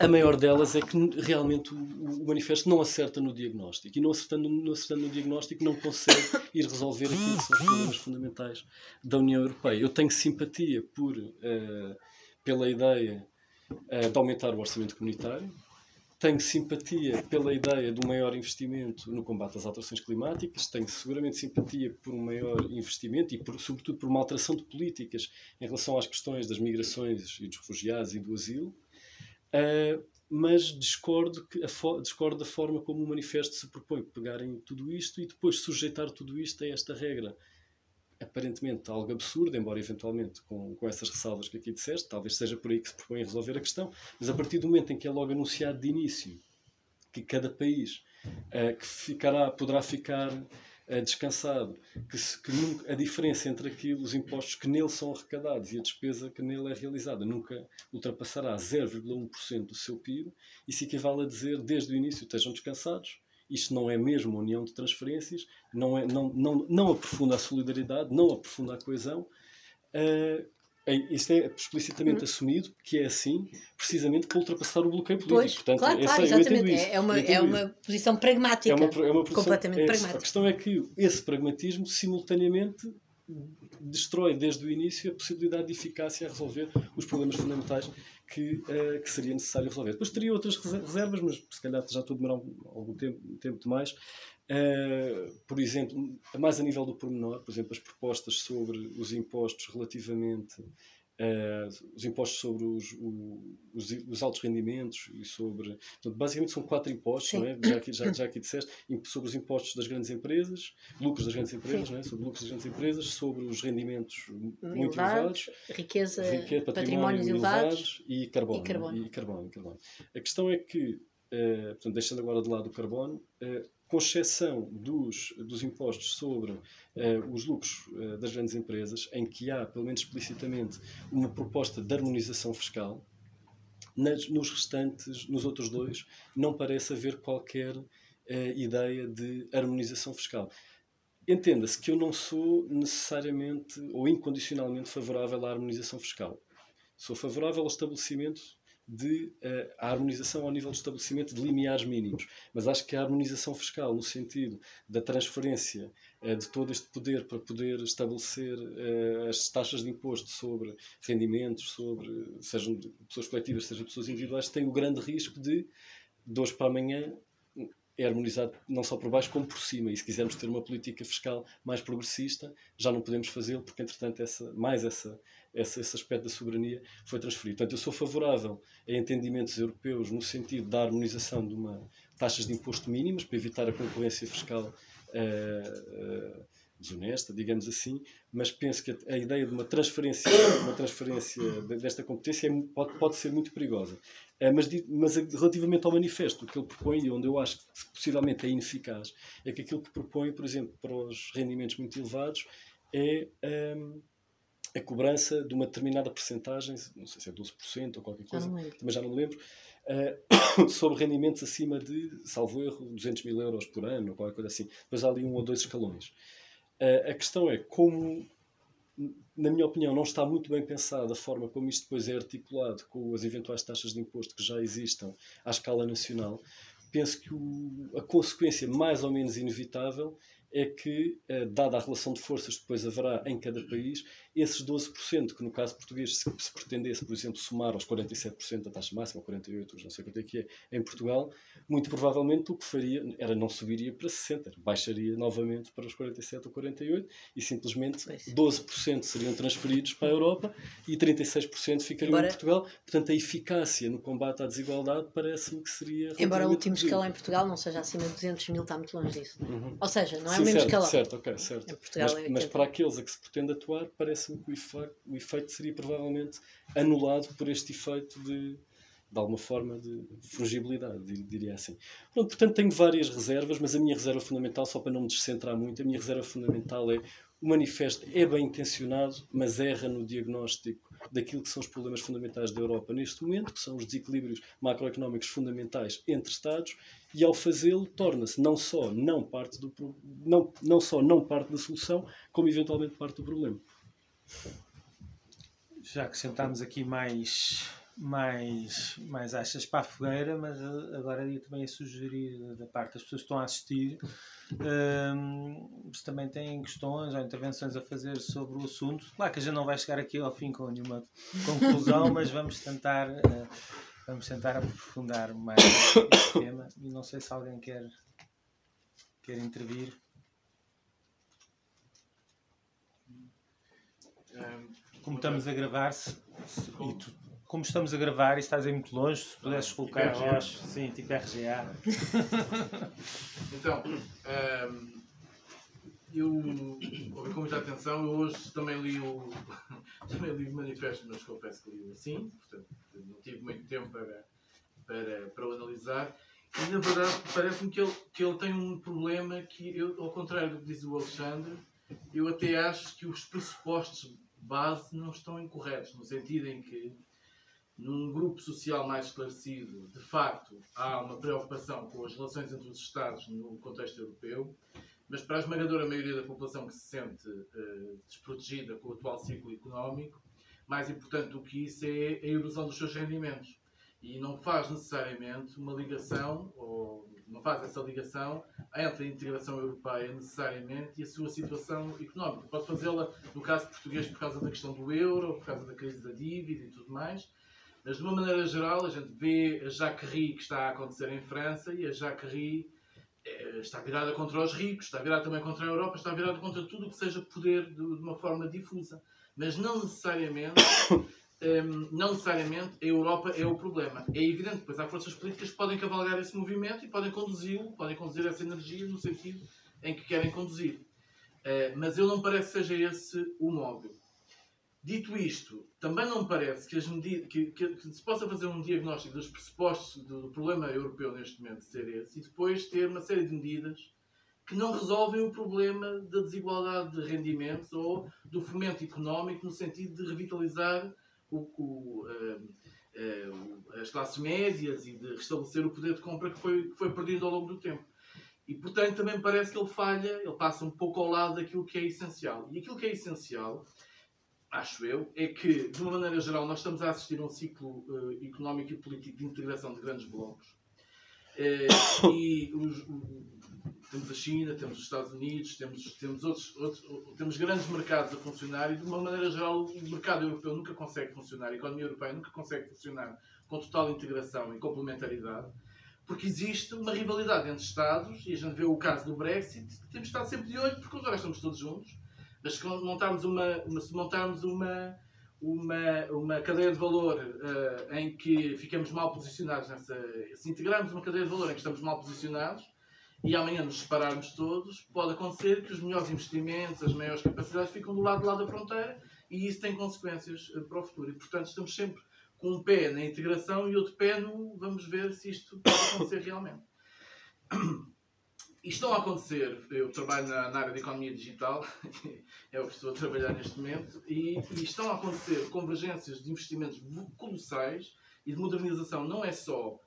a maior delas é que realmente o, o, manifesto não acerta no diagnóstico e não acertando, não acertando no diagnóstico não consegue ir resolver aquilo que são os problemas fundamentais da União Europeia. Eu tenho simpatia por, uh, pela ideia uh, de aumentar o orçamento comunitário, tenho simpatia pela ideia de um maior investimento no combate às alterações climáticas, tenho seguramente simpatia por um maior investimento e, por, sobretudo, por uma alteração de políticas em relação às questões das migrações e dos refugiados e do asilo. Uh, mas discordo, que discordo da forma como o manifesto se propõe pegarem tudo isto e depois sujeitar tudo isto a esta regra aparentemente algo absurdo, embora eventualmente com, com essas ressalvas que aqui disseste, talvez seja por aí que se propõe resolver a questão, mas a partir do momento em que é logo anunciado de início que cada país uh, que ficará, poderá ficar uh, descansado, que, se, que nunca, a diferença entre aquilo, os impostos que nele são arrecadados e a despesa que nele é realizada nunca ultrapassará 0,1% do seu PIB, isso equivale a dizer desde o início estejam descansados, isto não é mesmo uma união de transferências, não, é, não, não, não aprofunda a solidariedade, não aprofunda a coesão. Uh, isto é explicitamente hum. assumido que é assim, precisamente para ultrapassar o bloqueio político. Pois, Portanto, claro, claro, exatamente. É, é, uma, é uma posição pragmática. É uma, é uma posição, completamente é, pragmática. A questão é que esse pragmatismo, simultaneamente, destrói desde o início a possibilidade de eficácia a resolver os problemas fundamentais que, uh, que seria necessário resolver. Depois teria outras reservas, mas se calhar já estou a demorar algum tempo, tempo demais. Uh, por exemplo, mais a nível do pormenor, por exemplo, as propostas sobre os impostos relativamente Uh, os impostos sobre os, os, os, altos rendimentos e sobre. Portanto, basicamente são quatro impostos, não é? já, aqui, já, já aqui disseste, sobre os impostos das grandes empresas, lucros das grandes empresas, não é? sobre lucros das grandes empresas, sobre os rendimentos muito elevados, riqueza, riqueza patrimónios elevados e carbono, e carbono. E carbono, carbono. A questão é que, uh, portanto, deixando agora de lado o carbono, uh, com exceção dos, dos impostos sobre uh, os lucros uh, das grandes empresas, em que há, pelo menos explicitamente, uma proposta de harmonização fiscal, nas, nos restantes, nos outros dois, não parece haver qualquer uh, ideia de harmonização fiscal. Entenda-se que eu não sou necessariamente ou incondicionalmente favorável à harmonização fiscal. Sou favorável ao estabelecimento de uh, a harmonização ao nível do estabelecimento de limiares mínimos. Mas acho que a harmonização fiscal, no sentido da transferência uh, de todo este poder para poder estabelecer uh, as taxas de imposto sobre rendimentos, sobre sejam pessoas coletivas, sejam pessoas individuais, tem o grande risco de, de hoje para amanhã, é harmonizado não só por baixo como por cima. E se quisermos ter uma política fiscal mais progressista, já não podemos fazê-lo, porque entretanto essa, mais essa, essa, esse aspecto da soberania foi transferido. Portanto, eu sou favorável a entendimentos europeus no sentido da harmonização de uma taxas de imposto mínimas para evitar a concorrência fiscal uh, uh, desonesta, digamos assim, mas penso que a, ideia de uma transferência, uma transferência desta competência é, pode, pode ser muito perigosa. Uh, mas, mas relativamente ao manifesto, o que ele propõe, e onde eu acho que possivelmente é ineficaz, é que aquilo que propõe, por exemplo, para os rendimentos muito elevados, é um, a cobrança de uma determinada percentagem, não sei se é 12% ou qualquer coisa, mas já não me lembro, uh, sobre rendimentos acima de, salvo erro, 200 mil euros por ano ou qualquer coisa assim. Depois há ali um ou dois escalões. Uh, a questão é como, na minha opinião, não está muito bem pensada a forma como isto depois é articulado com as eventuais taxas de imposto que já existam à escala nacional. Penso que o, a consequência mais ou menos inevitável é que, eh, dada a relação de forças que depois haverá em cada país, esses 12%, que no caso português, se, se pretendesse, por exemplo, somar aos 47% da taxa máxima, 48%, não sei quanto é que é, em Portugal, muito provavelmente o que faria era não subiria para 60%, baixaria novamente para os 47% ou 48%, e simplesmente 12% seriam transferidos para a Europa e 36% ficariam Embora... em Portugal. Portanto, a eficácia no combate à desigualdade parece-me que seria. Embora o último escalão em Portugal não seja acima de 200 mil, está muito longe disso. É? Uhum. Ou seja, não é Sim, o mesmo certo, escalão. Certo, ok, certo. mas, é mas para aqueles a que se pretende atuar, que o efeito, o efeito seria provavelmente anulado por este efeito de, de alguma forma de fungibilidade, diria assim. Pronto, portanto, tenho várias reservas, mas a minha reserva fundamental, só para não me descentrar muito, a minha reserva fundamental é o manifesto é bem intencionado, mas erra no diagnóstico daquilo que são os problemas fundamentais da Europa neste momento, que são os desequilíbrios macroeconómicos fundamentais entre Estados, e ao fazê-lo torna-se não só não parte do não, não só não parte da solução, como eventualmente parte do problema. Já acrescentámos aqui mais mais, mais achas para a fogueira, mas eh, agora ia também a sugerir da parte das pessoas que estão a assistir um, se também têm questões ou intervenções a fazer sobre o assunto. Claro que a gente não vai chegar aqui ao fim com nenhuma conclusão, mas vamos tentar, uh, vamos tentar aprofundar mais este tema e não sei se alguém quer, quer intervir. Como estamos a gravar-se, e tu como estamos a gravar e estás aí muito longe, se pudesses colocar tipo voz, sim, tipo RGA. então, um, eu ouvi com muita atenção, eu hoje também li o, também li o manifesto, mas confesso que li assim, portanto não tive muito tempo para, para, para o analisar. E na verdade parece-me que ele, que ele tem um problema que, eu, ao contrário do que diz o Alexandre, eu até acho que os pressupostos base não estão incorretos, no sentido em que num grupo social mais esclarecido, de facto, há uma preocupação com as relações entre os Estados no contexto europeu, mas para a esmagadora maioria da população que se sente uh, desprotegida com o atual ciclo económico, mais importante do que isso é a erosão dos seus rendimentos. E não faz necessariamente uma ligação, ou não faz essa ligação entre a integração europeia necessariamente e a sua situação económica. Pode fazê-la, no caso português, por causa da questão do euro, por causa da crise da dívida e tudo mais, mas de uma maneira geral, a gente vê a Jacquerie que está a acontecer em França e a Jacquerie eh, está virada contra os ricos, está virada também contra a Europa, está virada contra tudo o que seja poder de, de uma forma difusa. Mas não necessariamente, um, não necessariamente a Europa é o problema. É evidente, pois há forças políticas que podem cavalgar esse movimento e podem conduzi-lo, podem conduzir essa energia no sentido em que querem conduzir. Uh, mas eu não parece que seja esse o móvel. Dito isto, também não parece que, medidas, que, que, que, se possa fazer um diagnóstico dos pressupostos do, do, problema europeu neste momento ser esse e depois ter uma série de medidas que não resolvem o problema da desigualdade de rendimentos ou do fomento económico no sentido de revitalizar o, o, uh, uh, as classes médias e de restabelecer o poder de compra que foi, que foi perdido ao longo do tempo. E, portanto, também parece que ele falha, ele passa um pouco ao lado daquilo que é essencial. E aquilo que é essencial acho eu, é que, de uma maneira geral, nós estamos a assistir a um ciclo uh, económico e político de integração de grandes blocos. Uh, e os, temos a China, temos os Estados Unidos, temos, temos, outros, outros, temos grandes mercados a funcionar e, de uma maneira geral, o mercado europeu nunca consegue funcionar, a economia europeia nunca consegue funcionar com total integração e complementaridade, porque existe uma rivalidade entre Estados, e a gente vê o caso do Brexit, temos estado sempre de olho, porque agora estamos todos juntos mas se montarmos uma, se montarmos uma, uma, uma cadeia de valor uh, em que ficamos mal posicionados nessa. Se integrarmos uma cadeia de valor em que estamos mal posicionados e amanhã nos separarmos todos, pode acontecer que os melhores investimentos, as maiores capacidades ficam do lado de lá da fronteira e isso tem consequências uh, para o futuro. E portanto estamos sempre com um pé na integração e outro pé no vamos ver se isto pode acontecer realmente. E estão a acontecer, eu trabalho na, na, área de economia digital, é o que estou a trabalhar neste momento, e, e, estão a acontecer convergências de investimentos colossais e de modernização, não é só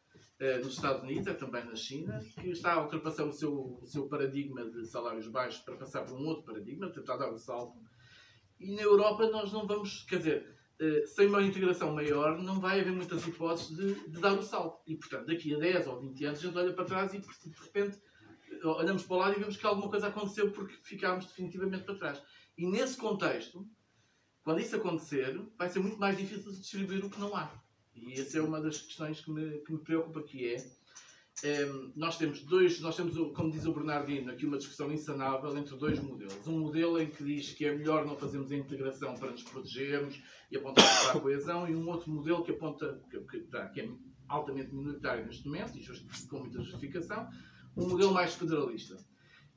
nos Estados Unidos, é também na China, que está a ultrapassar o seu, o seu paradigma de salários baixos para passar por um outro paradigma, tentar dar um salto. E na Europa nós não vamos, quer dizer, uh, sem uma integração maior, não vai haver muitas hipóteses de, de dar o salto. E portanto, daqui a 10 ou 20 anos a gente olha para trás e de repente olhamos para o lado e vemos que alguma coisa aconteceu porque ficámos definitivamente para trás. E nesse contexto, quando isso acontecer, vai ser muito mais difícil distribuir o que não há. E essa é uma das questões que me, que me preocupa, que é um, ehm, nós temos dois, nós temos, como diz o Bernardino, aqui uma discussão insanável entre dois modelos. Um modelo em que diz que é melhor não fazermos a integração para nos protegermos e apontar para a coesão, e um outro modelo que aponta, que, que, é altamente minoritário neste momento, e com muita justificação, um modelo mais federalista.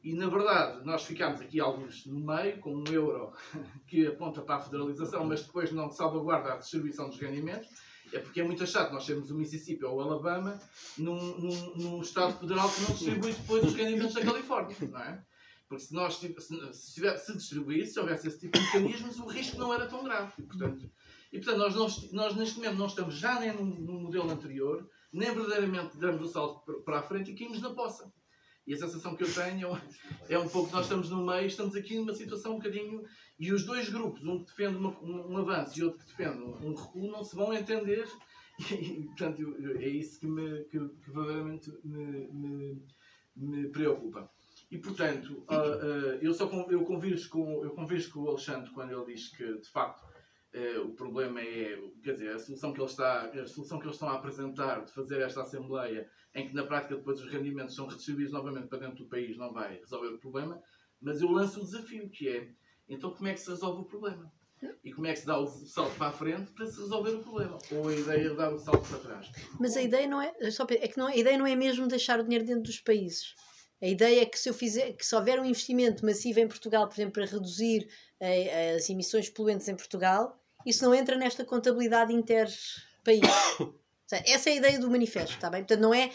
E na verdade, nós ficámos aqui alguns no meio, com um euro que aponta para a federalização, mas depois não salvaguarda a distribuição dos rendimentos é porque é muito chato nós temos o Mississippi ou o Alabama num, num, num Estado federal que não distribui depois os rendimentos da Califórnia, não é? Porque se nós se, se, se distribuísse, se houvesse esse tipo de mecanismos, o risco não era tão grave. Portanto, e portanto, nós, nós, nós neste momento não estamos já nem no, no modelo anterior, nem verdadeiramente damos o salto para a frente e caímos na poça. E a sensação que eu tenho é um pouco que nós estamos no meio, estamos aqui numa situação um bocadinho. E os dois grupos, um que defende uma, um, um, avanço e outro que defende um recuo, não se vão entender. E, portanto, eu, é isso que, me, que, que verdadeiramente me, me, me, preocupa. E, portanto, uh, uh, eu, só eu, convivo com, eu convivo com o Alexandre quando ele diz que, de facto, o problema é, quer dizer, a solução, que ele está, a solução que eles estão a apresentar de fazer esta Assembleia, em que na prática depois os rendimentos são redistribuídos novamente para dentro do país, não vai resolver o problema. Mas eu lanço o desafio, que é, então como é que se resolve o problema? E como é que se dá o salto para a frente para se resolver o problema? Ou a ideia é dar o salto para trás? Mas a ideia não é, só, é que não, a ideia não é mesmo deixar o dinheiro dentro dos países. A ideia é que se eu fizer, que se houver um investimento massivo em Portugal, por exemplo, para reduzir eh, as emissões poluentes em Portugal, isso não entra nesta contabilidade interpaís. Essa é a ideia do manifesto, está bem? Portanto, não é.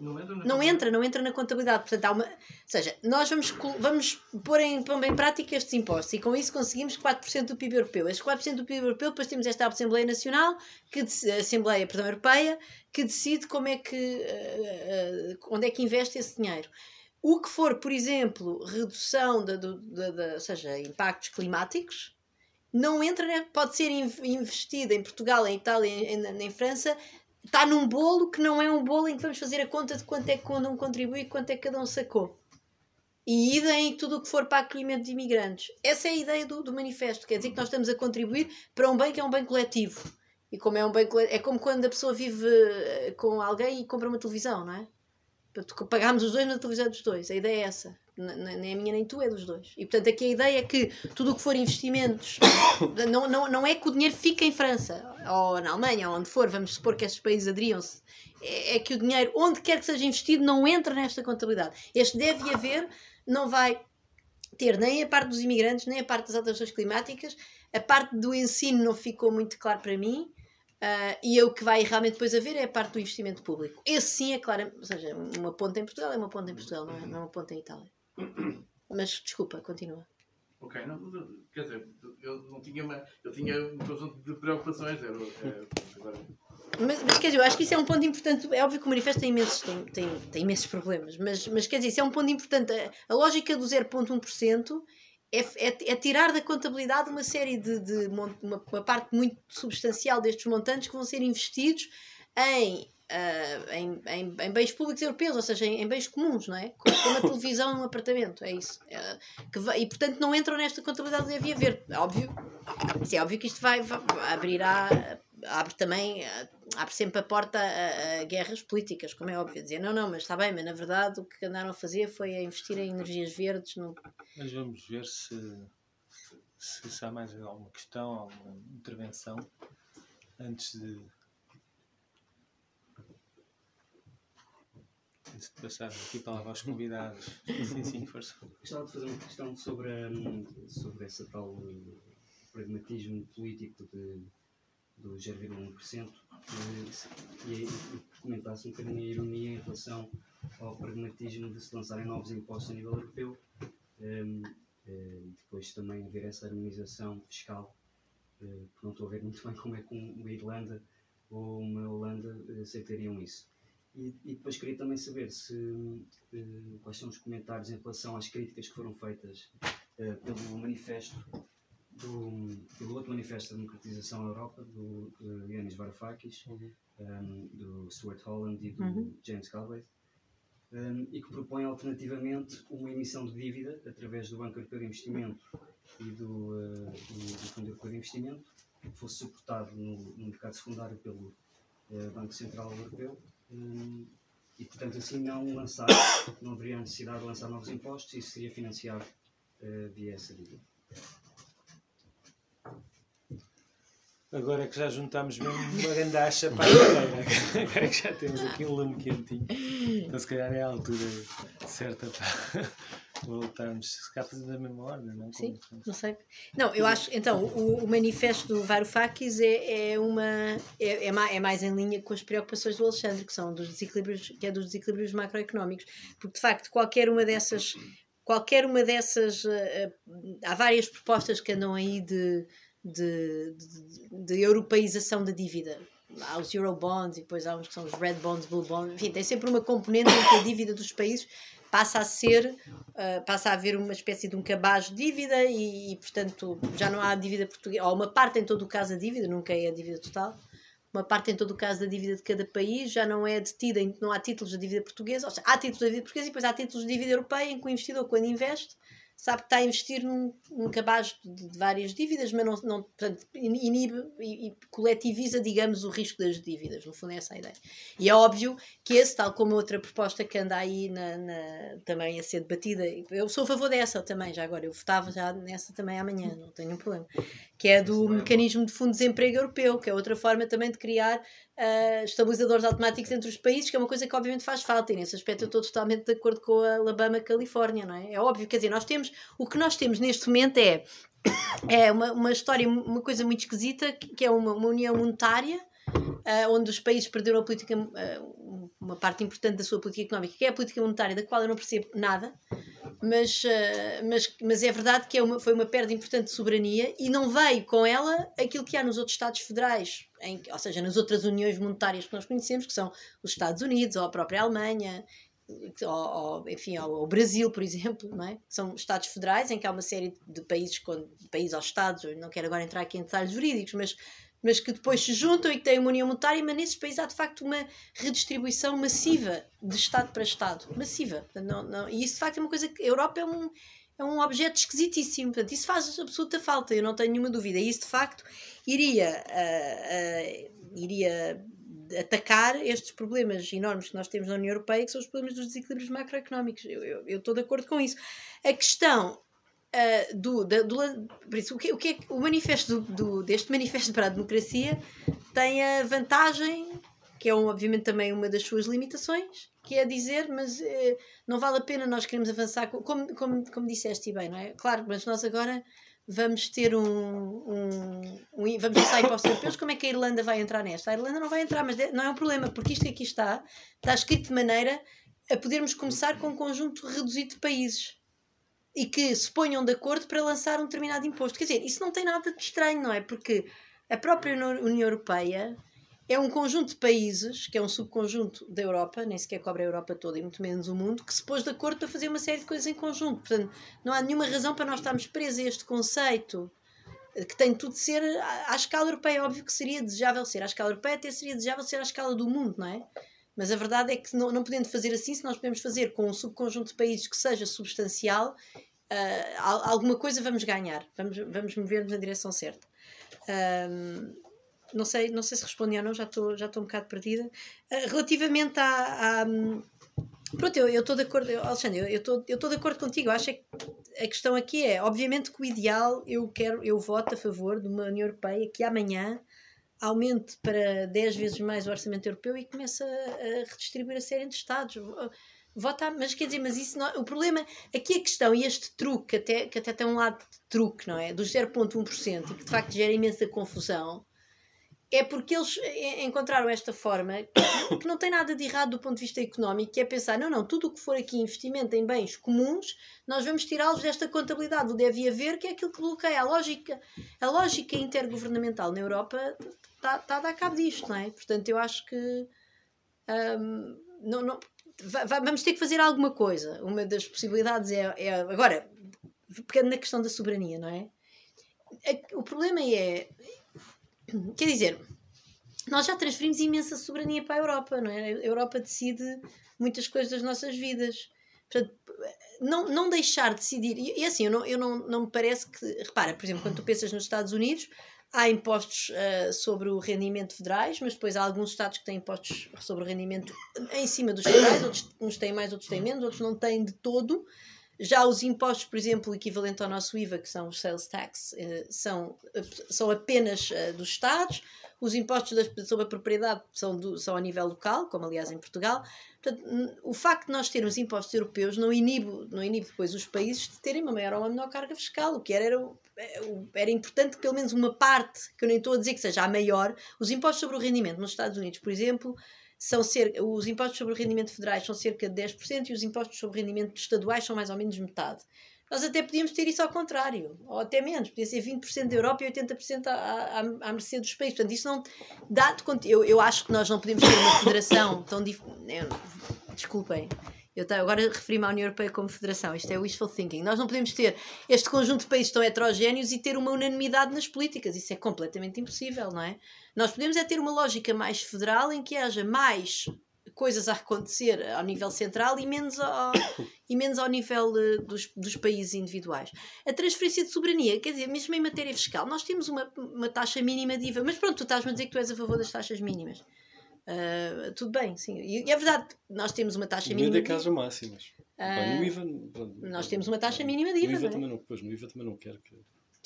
Não entra, não entra, não entra na contabilidade. Portanto, há uma, ou seja, nós vamos, vamos pôr em, em prática estes impostos e com isso conseguimos 4% do PIB europeu. Estes 4% do PIB europeu, depois temos esta Assembleia Nacional, que, Assembleia perdão, Europeia, que decide como é que, uh, uh, onde é que investe esse dinheiro. O que for, por exemplo, redução de, de ou seja, impactos climáticos, não entra, né? pode ser investida em Portugal, em Itália, em, em, França, está num bolo que não é um bolo em que vamos fazer a conta de quanto é que cada um contribui e quanto é que cada um sacou. E idem tudo o que for para acolhimento de imigrantes. Essa é a ideia do, do manifesto. Quer dizer que nós estamos a contribuir para um bem que é um bem coletivo. E como é um bem coletivo, é como quando a pessoa vive eh, com alguém e compra uma televisão, não é? Pagámos os dois na televisão dos dois. A ideia é essa nem a minha nem tu, é dos dois. E portanto aqui a ideia é que tudo o que for investimentos, não, não, não é que o dinheiro fique em França ou na Alemanha, ou onde for, vamos supor que estes países aderiam-se, é, é, que o dinheiro, onde quer que seja investido, não entra nesta contabilidade. Este deve haver, não vai ter nem a parte dos imigrantes, nem a parte das alterações climáticas, a parte do ensino não ficou muito claro para mim. Uh, e o que vai realmente depois haver é a parte do investimento público. Esse sim é claro, ou seja, uma ponta em Portugal é uma ponta em Portugal, não é, não é uma ponta em Itália. Mas desculpa, continua. Ok, não, quer dizer, eu não tinha uma. Eu tinha um conjunto de preocupações. Era, era, agora... mas, mas quer dizer, eu acho que isso é um ponto importante. É óbvio que o manifesto tem imensos, tem, tem, tem imensos problemas, mas, mas quer dizer, isso é um ponto importante. A, a lógica do 0,1% é, é, é, tirar da contabilidade uma série de, de uma, uma, parte muito substancial destes montantes que vão ser investidos em uh, em, em, em, bens públicos europeus, ou seja, em, em bens comuns, não é? Como uma televisão num apartamento, é isso. Uh, que vai, e portanto não entram nesta contabilidade deve haver. Óbvio, é óbvio que isto vai, vai abrirá, abre também, abre sempre a porta a, a, guerras políticas, como é óbvio. Dizer, não, não, mas está bem, mas na verdade o que andaram a fazer foi a investir em energias verdes. No... Mas vamos ver se, se, se há mais alguma questão, alguma intervenção antes de antes de passar aqui para aos convidados. sim, sim, força. Gostava de fazer uma questão sobre, um, sobre esse tal uh, pragmatismo político de, do 0,1% e, e, comentasse um bocadinho a ironia em relação ao pragmatismo de se lançarem novos impostos a nível europeu um, uh, e depois também haver essa harmonização fiscal, uh, não estou a ver muito bem como é que uma Irlanda ou uma Holanda aceitariam isso. E, e, depois queria também saber se quais são os comentários em relação às críticas que foram feitas pelo manifesto do, outro manifesto da democratização da Europa do, do Yanis Varoufakis, uhum. um, do Stuart Holland e do uhum. James Galbraith um, e que propõe alternativamente uma emissão de dívida através do Banco Europeu de Investimento e do, uh, do, do Fundo Europeu de Investimento, que fosse suportado no, no mercado secundário pelo uh, Banco Central Europeu. Um, e, portanto, assim não lançar, não haveria necessidade de lançar novos impostos e isso seria financiado uh, via essa dívida. Agora que já juntámos mesmo uma gandacha para a cadeira, agora que já temos aqui um lume quentinho, então se calhar é a altura certa para voltarmos, se calhar fazendo a mesma ordem, não? Sim, não sei. Não, eu acho, então, o, o manifesto do Varoufakis é, é uma, é, é, mais, é em linha com as preocupações do Alexandre, que são dos desequilíbrios, que é dos desequilíbrios macroeconómicos, porque de facto qualquer uma dessas, qualquer uma dessas, uh, uh, há várias propostas que andam aí de de, de, de europeização da dívida. Há os Eurobonds e depois há uns que são os Red Bonds, Blue Bonds, enfim, tem sempre uma componente em que a dívida dos países passa a ser, uh, passa a haver uma espécie de um cabaz de dívida e, e, portanto, já não há dívida portuguesa, ou uma parte em todo o caso da dívida, nunca é a dívida total, uma parte em todo o caso da dívida de cada país já não é detida, não há títulos de dívida portuguesa, ou seja, há títulos de dívida portuguesa e depois há títulos de dívida europeia em que o investidor, quando investe, sabe que está a investir num, num cabaz de, de, várias dívidas, mas não, não portanto, inibe e, e, coletiviza, digamos, o risco das dívidas. No fundo, é essa a ideia. E é óbvio que esse, tal como outra proposta que anda aí na, na, também a ser debatida, eu sou a favor dessa também, já agora, eu votava já nessa também amanhã, não tenho um problema, que é do mecanismo de fundo de desemprego europeu, que é outra forma também de criar uh, estabilizadores automáticos entre os países, que é uma coisa que obviamente faz falta, e nesse aspecto eu estou totalmente de acordo com a Alabama, Califórnia, não é? É óbvio, quer dizer, nós temos, o que nós temos neste momento é, é uma, uma história, uma coisa muito esquisita, que é uma, uma união monetária, uh, onde os países perderam a política, uh, uma parte importante da sua política económica, que é a política monetária, da qual eu não percebo nada, mas, uh, mas, mas é verdade que é uma, foi uma perda importante de soberania e não veio com ela aquilo que há nos outros Estados federais, em, ou seja, nas outras uniões monetárias que nós conhecemos, que são os Estados Unidos ou a própria Alemanha. Ou, enfim, o Brasil, por exemplo, não é? são Estados federais em que há uma série de países, com, de países aos Estados, não quero agora entrar aqui em detalhes jurídicos, mas mas que depois se juntam e que têm uma união monetária, mas nesses países há de facto uma redistribuição massiva de Estado para Estado. Massiva. Não, não, e isso de facto é uma coisa que a Europa é um, é um objeto esquisitíssimo. Portanto, isso faz absoluta falta, eu não tenho nenhuma dúvida. E isso de facto iria, uh, uh, iria atacar estes problemas enormes que nós temos na União Europeia, que são os problemas dos desequilíbrios macroeconómicos. Eu, eu, eu estou de acordo com isso. A questão uh, do, da, do, por isso, o que, o que é o manifesto do, do, deste manifesto para a democracia tem a vantagem que é um, obviamente também uma das suas limitações que é dizer mas uh, não vale a pena nós queremos avançar como, como, como disseste bem não é claro mas nós agora vamos ter um, um, um vamos lançar impostos europeus como é que a Irlanda vai entrar nesta a Irlanda não vai entrar mas não é um problema porque isto que aqui está está escrito de maneira a podermos começar com um conjunto reduzido de países e que se ponham de acordo para lançar um determinado imposto. Quer dizer, isso não tem nada de estranho, não é? Porque a própria União Europeia é um conjunto de países, que é um subconjunto da Europa, nem sequer cobre a Europa toda e muito menos o mundo, que se pôs de acordo para fazer uma série de coisas em conjunto. Portanto, não há nenhuma razão para nós estarmos presos a este conceito que tem tudo de ser à, escala europeia. Óbvio que seria desejável ser à escala europeia, até seria desejável ser à escala do mundo, não é? Mas a verdade é que não, não podendo fazer assim, se nós podemos fazer com um subconjunto de países que seja substancial, uh, alguma coisa vamos ganhar. Vamos, vamos mover-nos na direção certa. Um, não sei, não sei se respondi ou não, já estou já um bocado perdida. Uh, relativamente à, à Pronto, eu estou de acordo, Alexandre, eu estou de acordo contigo. Acho que a questão aqui é, obviamente que o ideal, eu quero, eu voto a favor de uma União Europeia que amanhã aumente para 10 vezes mais o orçamento europeu e comece a, a redistribuir a série de Estados. Vota, mas quer dizer, mas isso não, o problema, aqui a questão, e este truque, que até, que até tem um lado de truque, não é? Dos 0,1% e que de facto gera imensa confusão, é porque eles encontraram esta forma que não tem nada de errado do ponto de vista económico, que é pensar, não, não, tudo o que for aqui investimento em bens comuns, nós vamos tirá-los desta contabilidade do deve haver, que é aquilo que bloqueia a lógica, a lógica intergovernamental na Europa está, está a dar cabo disto, não é? Portanto, eu acho que hum, não, não, vamos ter que fazer alguma coisa. Uma das possibilidades é, é agora, pegando na questão da soberania, não é? O problema é, quer dizer, nós já transferimos imensa soberania para a Europa, não é? A Europa decide muitas coisas das nossas vidas. Portanto, não, não deixar de decidir. E, e assim, eu, não, eu não, não me parece que. Repara, por exemplo, quando tu pensas nos Estados Unidos, há impostos uh, sobre o rendimento federais, mas depois há alguns Estados que têm impostos sobre o rendimento em cima dos federais, outros uns têm mais, outros têm menos, outros não têm de todo. Já os impostos, por exemplo, equivalente ao nosso IVA, que são os sales tax, uh, são, uh, são apenas dos Estados. Os impostos sobre a propriedade são, do, são a nível local, como aliás em Portugal. Portanto, o facto de nós termos impostos europeus não inibe, não inibe depois os países de terem uma maior ou uma menor carga fiscal. O que era, era, era importante que pelo menos uma parte, que eu nem estou a dizer que seja a maior, os impostos sobre o rendimento nos Estados Unidos, por exemplo, são cerca, os impostos sobre o rendimento federais são cerca de 10% e os impostos sobre o rendimento estaduais são mais ou menos metade. Nós até podíamos ter isso ao contrário, ou até menos, podia ser 20% da Europa e 80% à, à, à mercê dos países. Portanto, isso não dá de eu, eu acho que nós não podemos ter uma federação tão diferente. Desculpem, eu agora referi-me à União Europeia como federação, isto é wishful thinking. Nós não podemos ter este conjunto de países tão heterogéneos e ter uma unanimidade nas políticas, isso é completamente impossível, não é? Nós podemos é ter uma lógica mais federal em que haja mais coisas a acontecer ao nível central e menos ao, e menos ao nível uh, dos, dos países individuais. A transferência de soberania, quer dizer, mesmo em matéria fiscal, nós temos uma, uma taxa mínima de IVA, mas pronto, tu estás-me a dizer que tu és a favor das taxas mínimas. Uh, tudo bem, sim. E, e, é verdade, nós temos uma taxa mínima. de casas máximas. Uh, no IVA, pronto, nós temos uma taxa mínima de IVA. No IVA, não é? também não, pois, no IVA também não quero que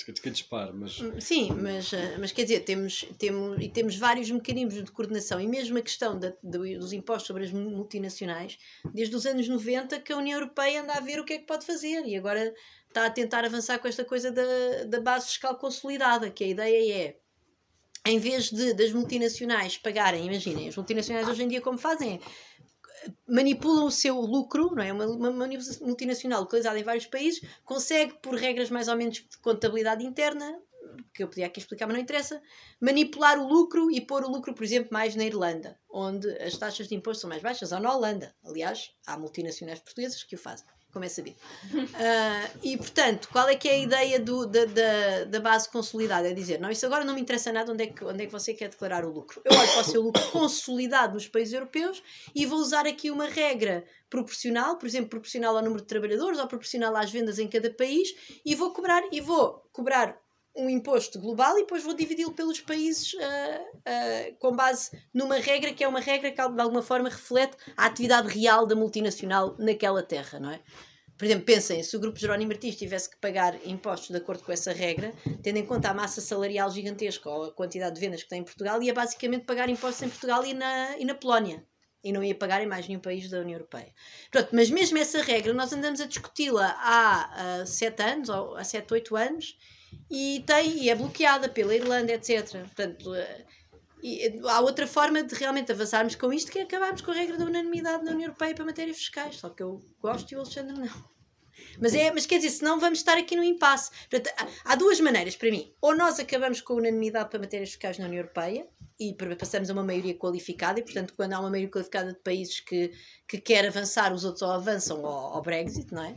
que dispare, mas... Hum, sim, mas, eh, mas quer dizer, temos, temos, e temos vários mecanismos de coordenação e mesmo a questão da, dos impostos sobre as multinacionais, desde os anos 90 que a União Europeia anda a ver o que é que pode fazer e agora está a tentar avançar com esta coisa da, da base fiscal consolidada, que a ideia é, em vez de das multinacionais pagarem, imaginem, as multinacionais hoje em dia como fazem manipulam o seu lucro, não é? Uma, uma multinacional localizada em vários países consegue, por regras mais ou menos de contabilidade interna, que eu podia aqui explicar, mas não interessa, manipular o lucro e pôr o lucro, por exemplo, mais na Irlanda, onde as taxas de imposto são mais baixas, ou na Holanda. Aliás, há multinacionais portuguesas que o fazem como é sabido. Uh, e, portanto, qual é que é a ideia do, da, da, da, base consolidada? É dizer, não, isso agora não me interessa nada onde é, que, onde é que você quer declarar o lucro. Eu olho para o seu lucro consolidado nos países europeus e vou usar aqui uma regra proporcional, por exemplo, proporcional ao número de trabalhadores ou proporcional às vendas em cada país e vou cobrar, e vou cobrar um imposto global e depois vou dividi-lo pelos países uh, uh, com base numa regra que é uma regra que de alguma forma reflete a atividade real da multinacional naquela terra, não é? Por exemplo, pensem, se o Grupo Jerónimo Martins tivesse que pagar impostos de acordo com essa regra, tendo em conta a massa salarial gigantesca ou a quantidade de vendas que tem em Portugal, ia basicamente pagar impostos em Portugal e na, e na Polónia. E não ia pagar em mais nenhum país da União Europeia. Pronto, mas mesmo essa regra, nós andamos a discuti-la há uh, sete anos, ou há sete, oito anos, e, tem, e é bloqueada pela Irlanda, etc. Portanto, uh, e há outra forma de realmente avançarmos com isto que é acabarmos com a regra da unanimidade na União Europeia para matérias fiscais. Só que eu gosto e o Alexandre não. Mas, é, mas quer dizer, senão vamos estar aqui no impasse. Portanto, há duas maneiras para mim. Ou nós acabamos com a unanimidade para matérias fiscais na União Europeia e passamos a uma maioria qualificada, e portanto, quando há uma maioria qualificada de países que, que quer avançar, os outros ou avançam ao, ao Brexit, não é?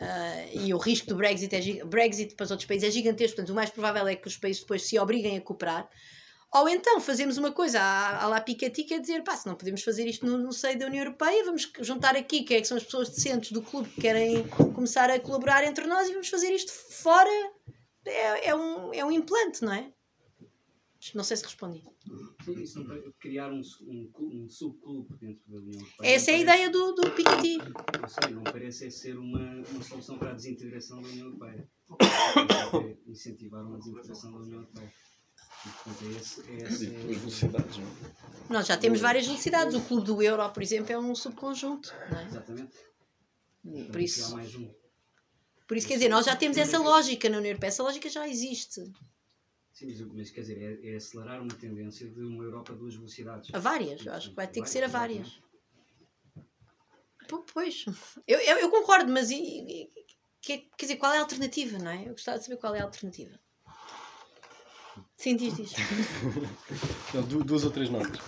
Uh, e o risco do Brexit, é, Brexit para os outros países é gigantesco, portanto, o mais provável é que os países depois se obriguem a cooperar. Ou então fazemos uma coisa à, lá Piketty, que é dizer, pá, se não podemos fazer isto no, no seio da União Europeia, vamos juntar aqui quem é que são as pessoas decentes do clube que querem começar a colaborar entre nós e vamos fazer isto fora. É, é, um, é um implante, não é? Não sei se respondi. Sim, isso não criar um, um, um subclube dentro da União Europeia. Essa é a ideia do, do Piketty. Não sei, não parece ser uma, uma solução para a desintegração da União Europeia. É incentivar uma desintegração da União Europeia. É esse, é esse, é... Velocidades, é? Nós já temos várias velocidades. O Clube do Euro, por exemplo, é um subconjunto. Não é? Exatamente. Por isso, por isso, quer dizer, nós já temos essa lógica na União Europeia. Essa lógica já existe. Sim, mas quer dizer, é, é, acelerar uma tendência de uma Europa a duas velocidades. A várias, eu acho que vai ter que ser a várias. Pois, eu, eu, eu concordo, mas e, e, quer dizer, qual é a alternativa, não é? Eu gostava de saber qual é a alternativa. Sim, diz, diz. Não, duas ou três notas.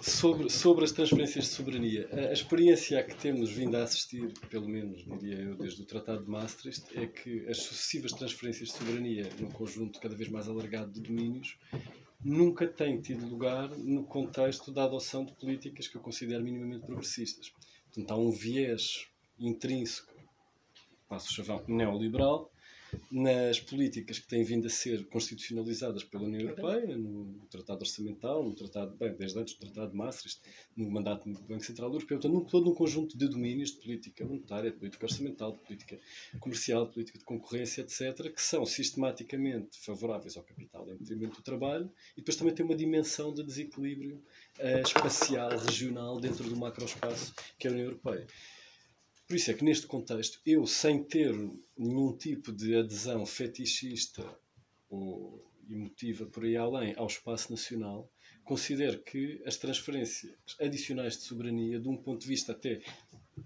Sobre, sobre as transferências de soberania, a, experiência a que temos vindo a assistir, pelo menos diria eu, desde o Tratado de Maastricht, é que as sucessivas transferências de soberania num conjunto cada vez mais alargado de domínios nunca tem tido lugar no contexto da adoção de políticas que eu considero minimamente progressistas. Portanto, há um viés intrínseco, passo o chavão, neoliberal, nas políticas que têm vindo a ser constitucionalizadas pela União Europeia, no Tratado Orçamental, no Tratado, bem, desde antes do Tratado de Maastricht, no mandato do Banco Central Europeu, portanto, todo um conjunto de domínios de política monetária, de política orçamental, de política comercial, de política de concorrência, etc., que são sistematicamente favoráveis ao capital em detrimento do trabalho e depois também tem uma dimensão de desequilíbrio uh, espacial, regional, dentro do macroespaço que é a União Europeia. Por isso é que neste contexto, eu, sem ter nenhum tipo de adesão fetichista ou emotiva por aí além ao espaço nacional, considero que as transferências adicionais de soberania, de um ponto de vista até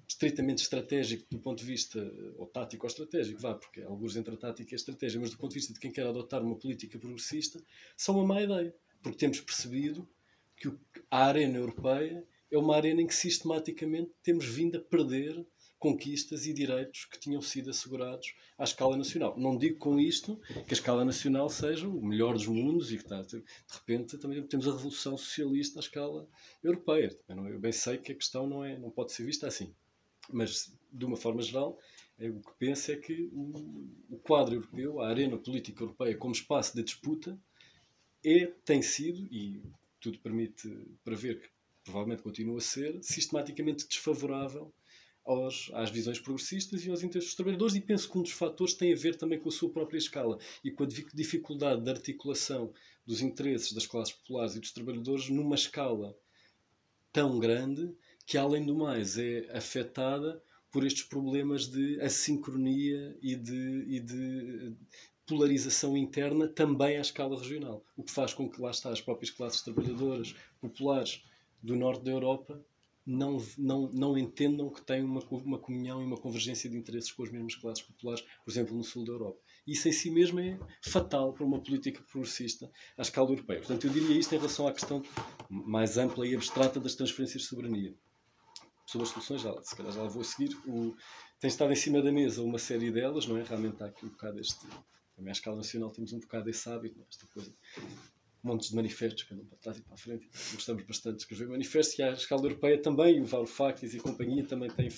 estritamente estratégico, do ponto de vista ou tático ou estratégico, vá, porque há alguns entre a tática e a estratégia, mas do ponto de vista de quem quer adotar uma política progressista, são uma má ideia, porque temos percebido que a arena europeia é uma arena em que sistematicamente temos vindo a perder conquistas e direitos que tinham sido assegurados à escala nacional. Não digo com isto que a escala nacional seja o melhor dos mundos e que de repente também temos a revolução socialista à escala europeia. Eu bem sei que a questão não, é, não pode ser vista assim. Mas, de uma forma geral, é, o que penso é que o, o quadro europeu, a arena política europeia como espaço de disputa, é, tem sido, e tudo permite prever que provavelmente continua a ser, sistematicamente desfavorável aos, às visões progressistas e aos interesses dos trabalhadores, e penso que um dos fatores tem a ver também com a sua própria escala e com a dificuldade de articulação dos interesses das classes populares e dos trabalhadores numa escala tão grande que, além do mais, é afetada por estes problemas de assincronia e de, e de polarização interna também à escala regional. O que faz com que lá está as próprias classes trabalhadoras populares do norte da Europa não, não, não entendam que têm uma, uma comunhão e uma convergência de interesses com as mesmas classes populares, por exemplo, no sul da Europa. Isso em si mesmo é fatal para uma política progressista à escala europeia. Portanto, eu diria isto em relação à questão mais ampla e abstrata das transferências de soberania. Sobre as soluções, já, se calhar já vou seguir. O, tem estado em cima da mesa uma série delas, não é? Realmente há aqui um bocado este. Também à escala nacional temos um bocado esse hábito, é? esta coisa montes de manifestos que andam para trás e para a frente. Gostamos bastante de escrever manifestos e à escala europeia também, o Varoufakis e companhia também, têm,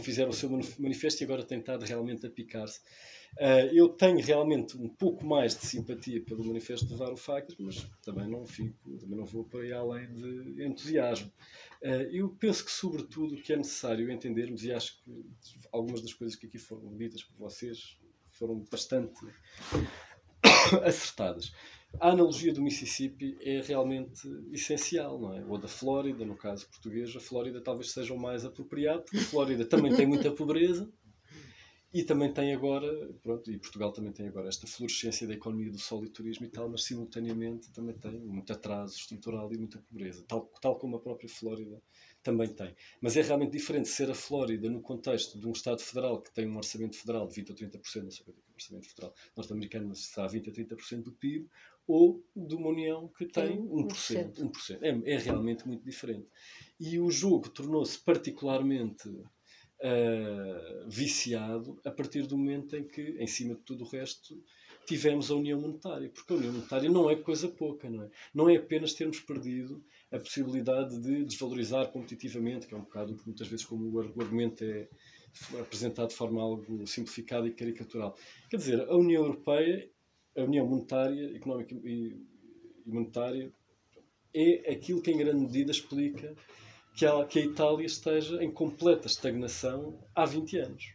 fizeram o seu manifesto e agora têm estado realmente a picar-se. Uh, eu tenho realmente um pouco mais de simpatia pelo manifesto de Varoufakis, mas também não fico, também não vou para aí além de entusiasmo. Uh, eu penso que, sobretudo, o que é necessário entendermos, e acho que algumas das coisas que aqui foram ditas por vocês foram bastante acertadas a analogia do Mississippi é realmente essencial, não é? Ou da Flórida, no caso português, a Flórida talvez seja o mais apropriado, porque a Flórida também tem muita pobreza e também tem agora, pronto, e Portugal também tem agora esta florescência da economia do sol e turismo e tal, mas simultaneamente também tem muito atraso estrutural e muita pobreza, tal, tal como a própria Flórida também tem. Mas é realmente diferente ser a Flórida no contexto de um Estado federal que tem um orçamento federal de 20 a 30%, não sei o que é o orçamento federal norte-americano, mas está a 20 a 30% do PIB, ou de uma União que tem 1%. 1%. É, é realmente muito diferente. E o jogo tornou-se particularmente uh, viciado a partir do momento em que, em cima de tudo o resto, tivemos a União Monetária. Porque a União Monetária não é coisa pouca, não é? Não é apenas termos perdido a possibilidade de desvalorizar competitivamente, que é um bocado muitas vezes como o argumento é apresentado de forma algo simplificada e caricatural. Quer dizer, a União Europeia a União Monetária, Económica e Monetária é aquilo que em grande medida explica que a, que a Itália esteja em completa estagnação há 20 anos.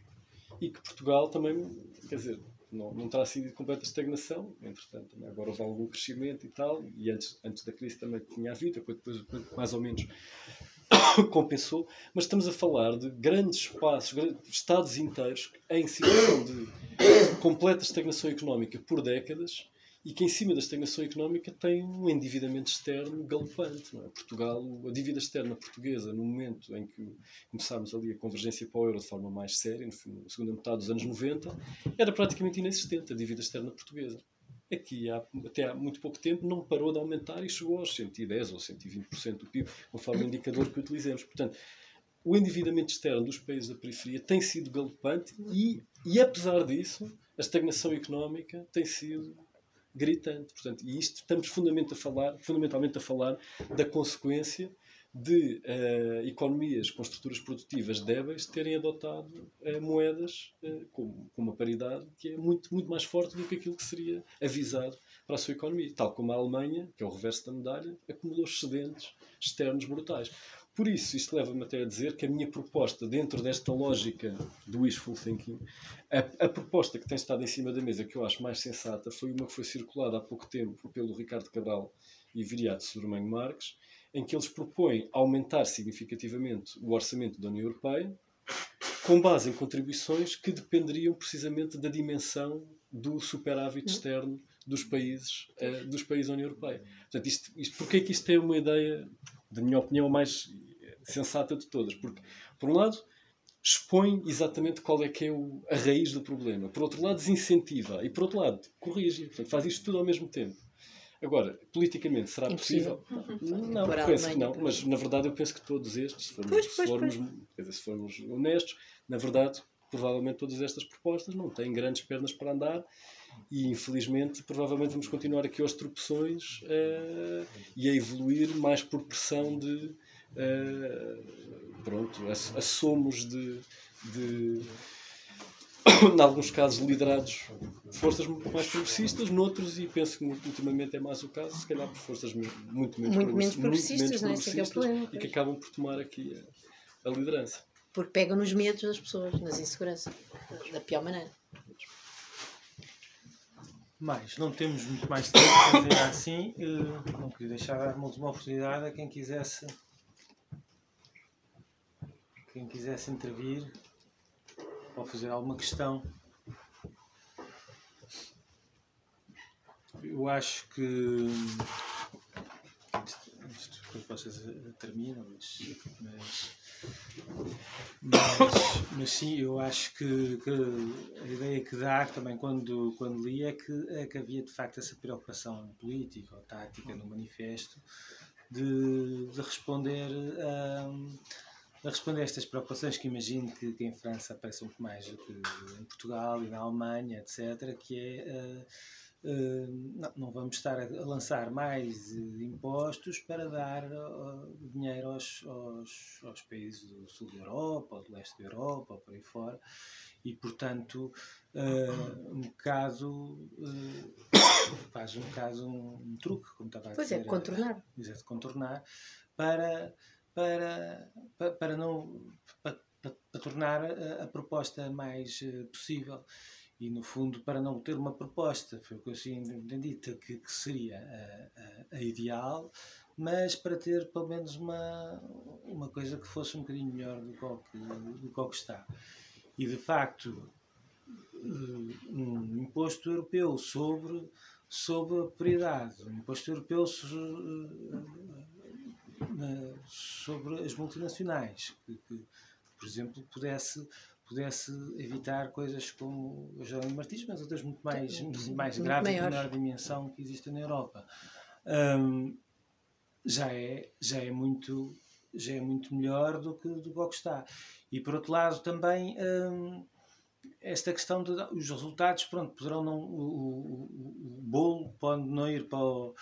E que Portugal também, quer dizer, não, não terá sido completa estagnação, entretanto, agora houve algum crescimento e tal, e antes, antes da crise também tinha havido, depois mais ou menos compensou, mas estamos a falar de grandes espaços, estados inteiros em situação de completa estagnação económica por décadas e que em cima da estagnação económica tem um endividamento externo galopante. É? Portugal, a dívida externa portuguesa, no momento em que começámos ali a convergência para o euro de forma mais séria, na segunda metade dos anos 90, era praticamente inexistente a dívida externa portuguesa aqui há, até há muito pouco tempo não parou de aumentar e chegou aos 110 ou 120% do PIB, conforme o indicador que utilizamos. Portanto, o endividamento externo dos países da periferia tem sido galopante e, e apesar disso, a estagnação económica tem sido gritante. Portanto, e isto estamos fundamentalmente a falar, fundamentalmente a falar da consequência de uh, economias com estruturas produtivas débeis terem adotado uh, moedas uh, com, com, uma paridade que é muito, muito mais forte do que aquilo que seria avisado para a sua economia. Tal como a Alemanha, que é o reverso da medalha, acumulou excedentes externos brutais. Por isso, isto leva-me até a dizer que a minha proposta, dentro desta lógica do wishful thinking, a, a, proposta que tem estado em cima da mesa, que eu acho mais sensata, foi uma que foi circulada há pouco tempo pelo Ricardo Cabral e Viriato Sormanho Marques, em que eles propõem aumentar significativamente o orçamento da União Europeia, com base em contribuições que dependeriam precisamente da dimensão do superávit externo dos países, uh, dos países da União Europeia. Portanto, isto, isto, porquê é que isto é uma ideia, da minha opinião, mais sensata de todas? Porque, por um lado, expõe exatamente qual é que é o, a raiz do problema. Por outro lado, desincentiva. E, por outro lado, corrige. Portanto, faz isto tudo ao mesmo tempo. Agora, politicamente será Impossível. possível? Uhum. Não, penso que não, mas na verdade eu penso que todos estes, se formos, pois, pois, se formos, se formos honestos, na verdade, provavelmente todas estas propostas não têm grandes pernas para andar e infelizmente provavelmente vamos continuar aqui aos tropeções uh, e a evoluir mais por pressão de uh, pronto, assomos de, de em alguns casos liderados por forças muito mais progressistas, noutros, e penso que ultimamente é mais o caso, se calhar por forças muito menos, muito menos progressistas, muito menos progressistas, é, é problema, e que acabam por tomar aqui a, a, liderança. Porque pegam nos medos das pessoas, nas inseguranças, da pior maneira. Mais, não temos muito mais tempo para dizer assim, eh, não queria deixar dar uma última oportunidade a quem quisesse quem quisesse intervir ou fazer alguma questão. Eu acho que. Depois vocês terminam, mas, mas, mas, mas, sim, eu acho que, que, a ideia que dá também quando, quando li é que, é que havia de facto essa preocupação política ou tática no manifesto de, de responder a a responder a estas preocupações que imagino que, que, em França aparecem muito mais do que em Portugal e na Alemanha, etc., que é uh, uh, não, não, vamos estar a, lançar mais uh, impostos para dar dinheiro aos, aos, aos, países do sul da Europa, ou do leste da Europa, ou por aí fora, e portanto um bocado faz um bocado um, um, truque, como estava a pois é, dizer. Pois é, contornar. Exato, contornar para para, para, para não para, para, tornar a, a, proposta mais uh, possível. E no fundo para não ter uma proposta foi o que eu assim entendi que, que seria a, a, a, ideal mas para ter pelo menos uma uma coisa que fosse um bocadinho melhor do que, do que está. E de facto eh, um imposto europeu sobre sobre a propriedade um imposto europeu sobre, sobre as multinacionais, que, que, por exemplo, pudesse, pudesse evitar coisas como o Jerónimo Martins, mas outras muito mais, Sim, mais muito graves e de menor dimensão que existem na Europa. Um, já é, já é muito já é muito melhor do que do que está e por outro lado também esta questão de os resultados pronto poderão não o, o, o bolo pode não ir para o,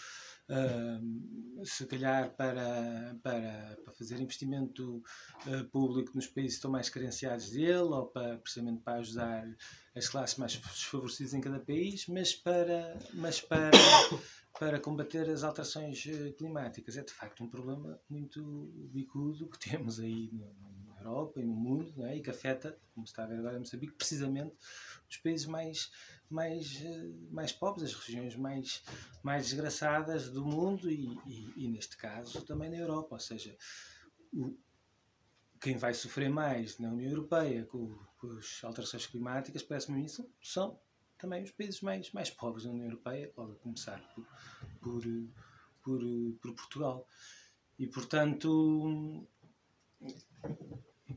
uh, se calhar para, para, para fazer investimento uh, público nos países que estão mais carenciados dele, ou para, precisamente para ajudar as classes mais desfavorecidas em cada país, mas para, mas para, para combater as alterações eh, climáticas. É de facto um problema muito bicudo que temos aí na Europa e no mundo, é? e que afeta, como está a ver agora em Moçambique, precisamente os países mais mais, eh, mais pobres, as regiões mais, mais desgraçadas do mundo e, e, e neste caso também na Europa. Ou seja, o, quem vai sofrer mais na União Europeia com, com as alterações climáticas, parece-me isso, são também os países mais, mais pobres da União Europeia, pode começar por, por, por, por Portugal. E portanto,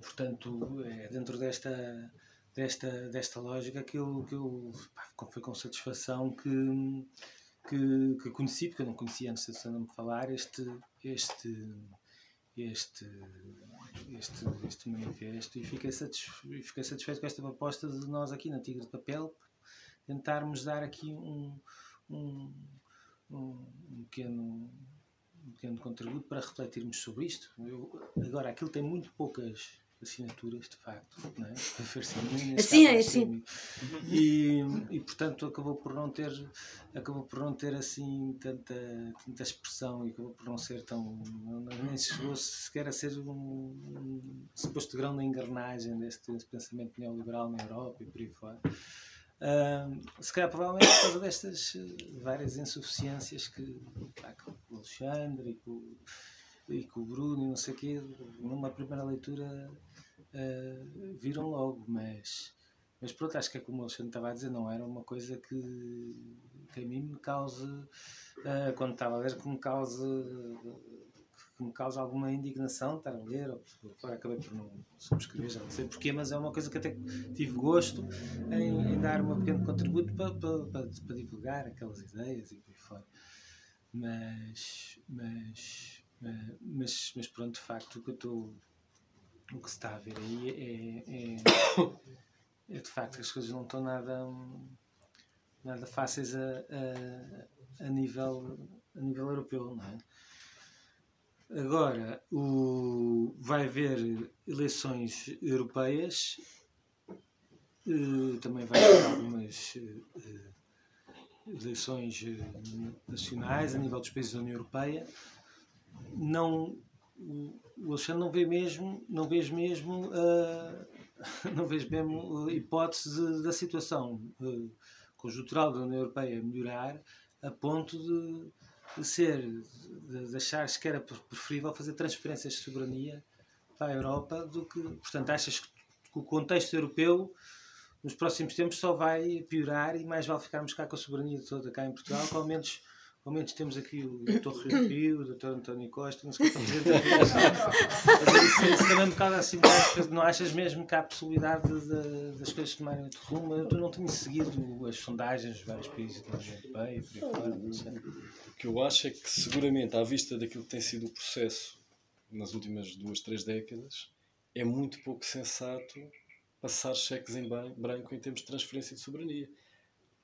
portanto é dentro desta desta, desta lógica que eu, que eu pá, foi com satisfação que, que, que, conheci, porque eu não conhecia antes de me falar, este, este, este, este, este manifesto e fiquei, satisfeito, fiquei satisfeito com esta proposta de nós aqui na Tigre de Papel tentarmos dar aqui um, um, um, um pequeno um pequeno contributo para refletirmos sobre isto. Eu, agora, aquilo tem muito poucas assinaturas, de facto, não é? Assim é, assim. E, e, portanto, acabou por não ter, acabou por não ter assim tanta, tanta expressão e acabou por não ser tão, nem chegou sequer a ser um, um suposto grão na engrenagem deste, deste pensamento neoliberal na Europa e por aí fora. Uh, se calhar provavelmente por causa destas eh, várias insuficiências que, pá, com o Alexandre e com, e com o Bruno e não sei o quê, numa primeira leitura uh, viram logo, mas, mas pronto, acho que é como o Alexandre estava a dizer, não era uma coisa que, que a mim me cause, uh, quando estava a ler, que me cause que me causa alguma indignação estar a ler, ou por, acabei por não subscrever, já não sei porquê, mas é uma coisa que até tive gosto em, em dar um pequeno contributo para, para, para, para, divulgar aquelas ideias e por aí fora. Mas, mas, mas, mas pronto, de facto, o que, estou, o que se está a ver aí é, é, é de facto que as coisas não estão nada, nada fáceis a, a, a, nível, a nível europeu, não é? Agora o, vai haver eleições europeias, uh, também vai haver algumas uh, eleições uh, nacionais a nível dos países da União Europeia. Não, o, Alexandre não vê mesmo, não vês mesmo, não vês mesmo hipótese de, da situação conjuntural da União Europeia melhorar a ponto de de ser, de, achar que era preferível fazer transferências de soberania para a Europa do que, portanto, achas que, que o contexto europeu nos próximos tempos só vai piorar e mais vale ficarmos cá com a soberania toda cá em Portugal, que ao menos ao menos temos aqui o Dr. Rio Rio, o Dr. António Costa, não sei o que Isso também é um bocado assim, não achas mesmo que há a possibilidade de, de, das coisas tomarem outro rumo? Eu não tenho seguido as sondagens dos vários países da União Europeia e por aí fora, não sei. O que eu acho é que, seguramente, à vista daquilo que tem sido o processo nas últimas duas, três décadas, é muito pouco sensato passar cheques em branco em termos de transferência de soberania.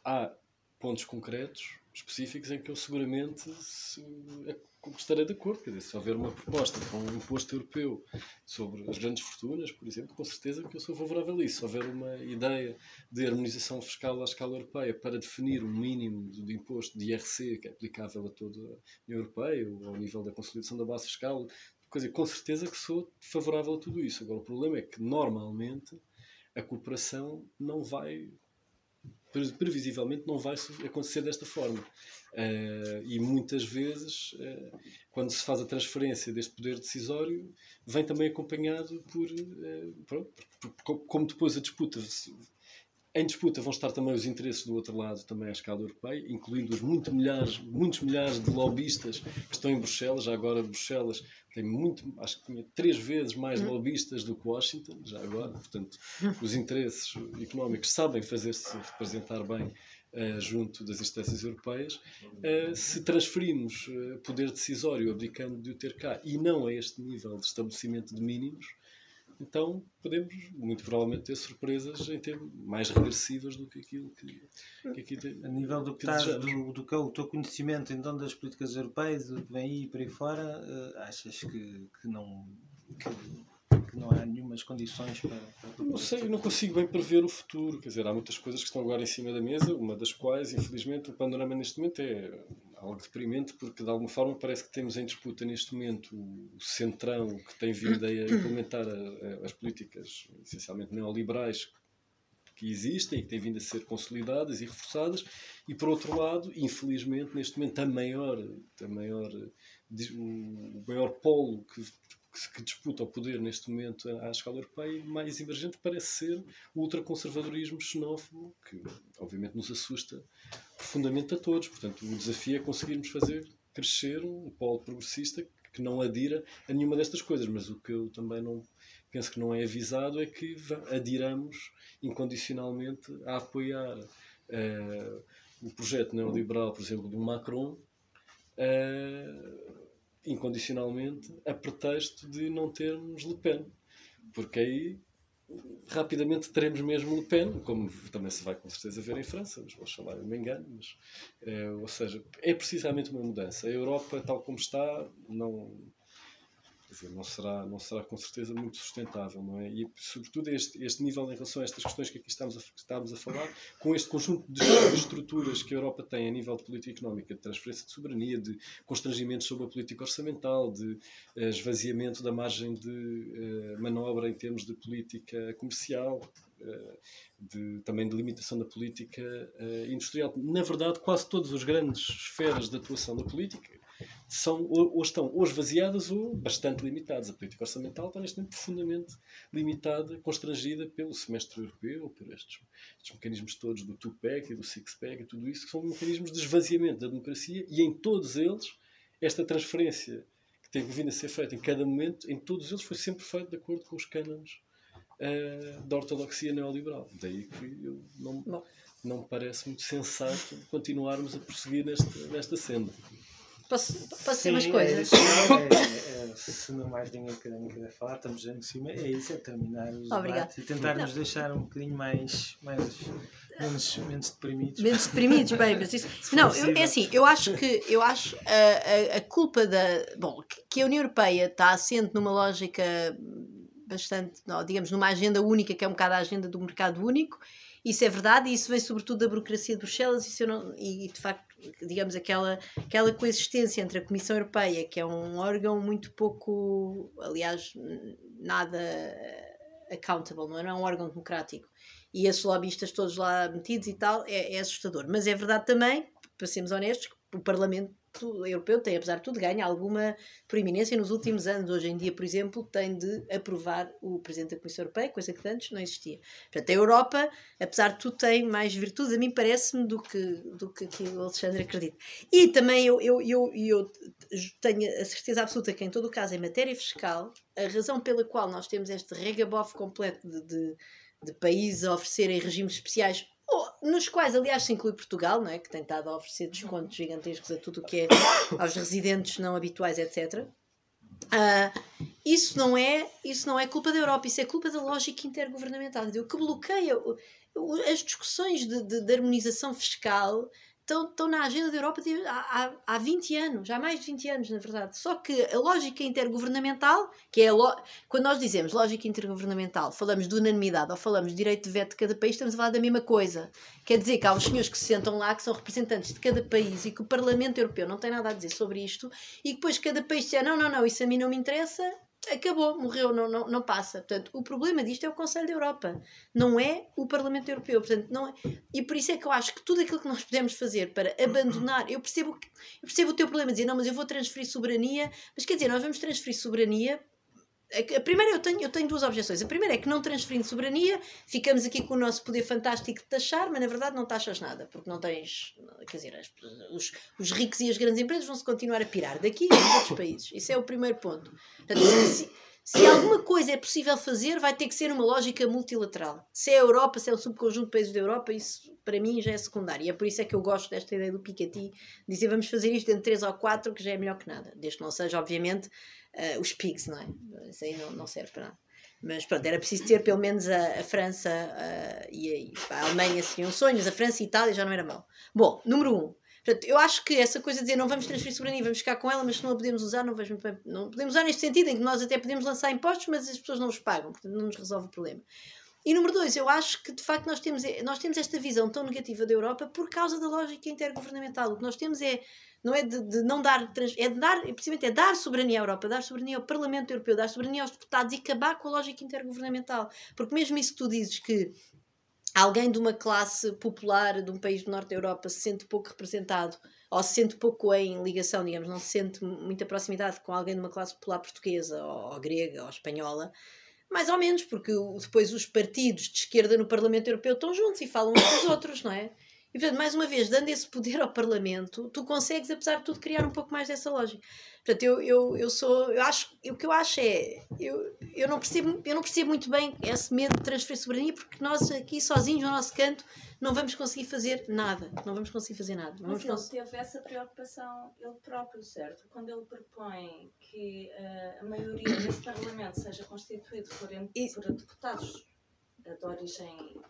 Há pontos concretos específicos em que eu seguramente estarei de acordo. Quer dizer, se houver uma proposta com um imposto europeu sobre as grandes fortunas, por exemplo, com certeza que eu sou favorável a isso. Se houver uma ideia de harmonização fiscal à escala europeia para definir um mínimo de imposto de IRC que é aplicável a toda a União Europeia, ou ao nível da consolidação da base fiscal, coisa, com certeza que sou favorável a tudo isso. Agora, o problema é que, normalmente, a cooperação não vai previsivelmente não vai acontecer desta forma. Uh, e muitas vezes, uh, quando se faz a transferência deste poder decisório, vem também acompanhado por, uh, por, como depois a disputa em disputa vão estar também os interesses do outro lado, também à escala europeia, incluindo os muito milhares, muitos milhares de lobistas que estão em Bruxelas. Já agora, Bruxelas tem muito, acho que tinha três vezes mais hum. lobistas do que Washington, já agora. Portanto, os interesses económicos sabem fazer-se representar bem uh, junto das instâncias europeias. Uh, se transferimos uh, poder decisório, abdicando de o ter cá, e não a este nível de estabelecimento de mínimos, então podemos muito provavelmente ter surpresas em termos mais regressivas do que aquilo que, que aqui tem. A nível do que, que estás, do, do que é o teu conhecimento então das políticas europeias, do que vem aí por aí fora, uh, achas que, que não. Que, que não há nenhumas condições para. para não sei, eu não consigo bem prever o futuro. Quer dizer, há muitas coisas que estão agora em cima da mesa, uma das quais, infelizmente, o panorama neste momento é algo deprimente, porque de alguma forma parece que temos em disputa neste momento o centrão que tem vindo a implementar a, a, as políticas essencialmente neoliberais que existem e que têm vindo a ser consolidadas e reforçadas, e por outro lado, infelizmente, neste momento, a maior, a maior, o maior polo que que disputa o poder neste momento à escala europeia, mais emergente parece ser o ultraconservadorismo xenófobo, que obviamente nos assusta profundamente a todos. Portanto, o desafio é conseguirmos fazer crescer um polo progressista que não adira a nenhuma destas coisas. Mas o que eu também não penso que não é avisado é que adiramos incondicionalmente a apoiar uh, o projeto neoliberal, por exemplo, do Macron. Uh, incondicionalmente a pretexto de não termos Le Pen. Porque aí rapidamente teremos mesmo Le Pen, como também se vai com certeza ver em França, mas oxalá eu me engano, mas, é, ou seja, é precisamente uma mudança. A Europa, tal como está, não, dizer, não, será, não será com certeza muito sustentável, não é? E, sobretudo, este, este nível em relação a estas questões que aqui estamos a, estamos a falar, com este conjunto de, estruturas que a Europa tem a nível de política económica, de transferência de soberania, de constrangimentos sobre a política orçamental, de uh, esvaziamento da margem de uh, manobra em termos de política comercial, uh, de, também de limitação da política industrial. Na verdade, quase todas as grandes esferas de atuação da política são, ou, estão ou esvaziadas ou bastante limitadas. A política orçamental está neste momento profundamente limitada, constrangida pelo semestre europeu, por estes, estes mecanismos todos do two-pack e do six-pack e tudo isso, que são mecanismos de esvaziamento da democracia e em todos eles esta transferência que tem vindo a ser feita em cada momento, em todos eles foi sempre feita de acordo com os cânones uh, da ortodoxia neoliberal. Daí que eu não, não me parece muito sensato continuarmos a prosseguir nesta, nesta senda. Posso, posso dizer umas coisas? É, é, é, se não mais ninguém quer falar, estamos em cima, é isso, é terminar os debates e tentarmos deixar um bocadinho mais, mais menos, menos deprimidos. Menos deprimidos, bem, mas isso. não, eu, é assim, eu acho que eu acho a, a, a culpa da. Bom, que a União Europeia está assente numa lógica bastante, não, digamos, numa agenda única, que é um bocado a agenda do mercado único. Isso é verdade e isso vem sobretudo da burocracia de Bruxelas isso não, e, de facto digamos, aquela, aquela coexistência entre a Comissão Europeia, que é um órgão muito pouco, aliás, nada accountable, não é, não é um órgão democrático, e esses lobbyistas todos lá metidos e tal, é, é assustador. Mas é verdade também, para sermos honestos, o Parlamento Europeu tem, apesar de tudo, ganha alguma proeminência nos últimos anos. Hoje em dia, por exemplo, tem de aprovar o Presidente da Comissão Europeia, coisa que antes não existia. Portanto, a Europa, apesar de tudo, tem mais virtudes, a mim parece-me, do que, do que aqui o Alexandre acredita. E também eu, eu, eu, eu tenho a certeza absoluta que, em todo o caso, em matéria fiscal, a razão pela qual nós temos este regabof completo de, de, de países a oferecerem regimes especiais nos quais, aliás, se inclui Portugal, não é? que tem estado a oferecer descontos gigantescos a tudo o que é aos residentes não habituais, etc. Uh, ah, isso, não é, isso não é culpa da Europa, isso é culpa da lógica intergovernamental. O que bloqueia as discussões de, de, de harmonização fiscal estão, estão na agenda da Europa de, há, há 20 anos, há mais de 20 anos, na verdade. Só que a lógica intergovernamental, que é lo... quando nós dizemos lógica intergovernamental, falamos de unanimidade ou falamos de direito de veto de cada país, estamos a falar da mesma coisa. Quer dizer que há uns senhores que se sentam lá, que são representantes de cada país e que o Parlamento Europeu não tem nada a dizer sobre isto, e depois cada país diz: não, não, não, isso a mim não me interessa, acabou, morreu, não, não, não passa. Portanto, o problema disto é o Conselho da Europa, não é o Parlamento Europeu. Portanto, não é... E por isso é que eu acho que tudo aquilo que nós podemos fazer para abandonar, eu percebo, eu percebo o teu problema, dizer, não, mas eu vou transferir soberania, mas quer dizer, nós vamos transferir soberania a primeira eu tenho, eu tenho duas objeções. A primeira é que não transferindo soberania, ficamos aqui com o nosso poder fantástico de taxar, mas na verdade não taxas nada, porque não tens. Quer dizer, as, os, os ricos e as grandes empresas vão se continuar a pirar daqui dos outros países. Isso é o primeiro ponto. Portanto, se, se alguma coisa é possível fazer, vai ter que ser uma lógica multilateral. Se é a Europa, se é o subconjunto de países da Europa, isso para mim já é secundário. E é por isso é que eu gosto desta ideia do Piketty, dizer vamos fazer isto entre 3 ou 4, que já é melhor que nada. Desde que não seja, obviamente, uh, os PIGs, não é? Isso aí não, não serve para nada. Mas pronto, era preciso ter pelo menos a, a França uh, e a, a Alemanha seriam sonhos, a França e a Itália já não era mau. Bom, número 1. Um, eu acho que essa coisa de dizer não vamos transferir soberania, vamos ficar com ela, mas se não a podemos usar, não vejo. Não podemos usar neste sentido, em que nós até podemos lançar impostos, mas as pessoas não os pagam, portanto não nos resolve o problema. E número dois, eu acho que de facto nós temos, nós temos esta visão tão negativa da Europa por causa da lógica intergovernamental. O que nós temos é, não é de, de não dar, é de dar, precisamente é dar soberania à Europa, dar soberania ao Parlamento Europeu, dar soberania aos deputados e acabar com a lógica intergovernamental. Porque mesmo isso que tu dizes que alguém de uma classe popular de um país do norte da Europa se sente pouco representado ou se sente pouco em ligação, digamos, não se sente muita proximidade com alguém de uma classe popular portuguesa ou, ou grega ou espanhola, mais ou menos, porque depois os partidos de esquerda no Parlamento Europeu estão juntos e falam uns com os outros, não é? E, portanto, mais uma vez, dando esse poder ao Parlamento, tu consegues, apesar de tudo, criar um pouco mais dessa lógica. Portanto, eu, eu, eu sou, eu acho, o que eu acho é, eu, eu, não percebo, eu não percebo muito bem esse medo de transferir soberania, porque nós aqui sozinhos no nosso canto não vamos conseguir fazer nada. Não vamos conseguir fazer nada. Não Mas ele cons... teve essa preocupação ele próprio, certo? Quando ele propõe que uh, a maioria desse Parlamento seja constituído por, por deputados de origem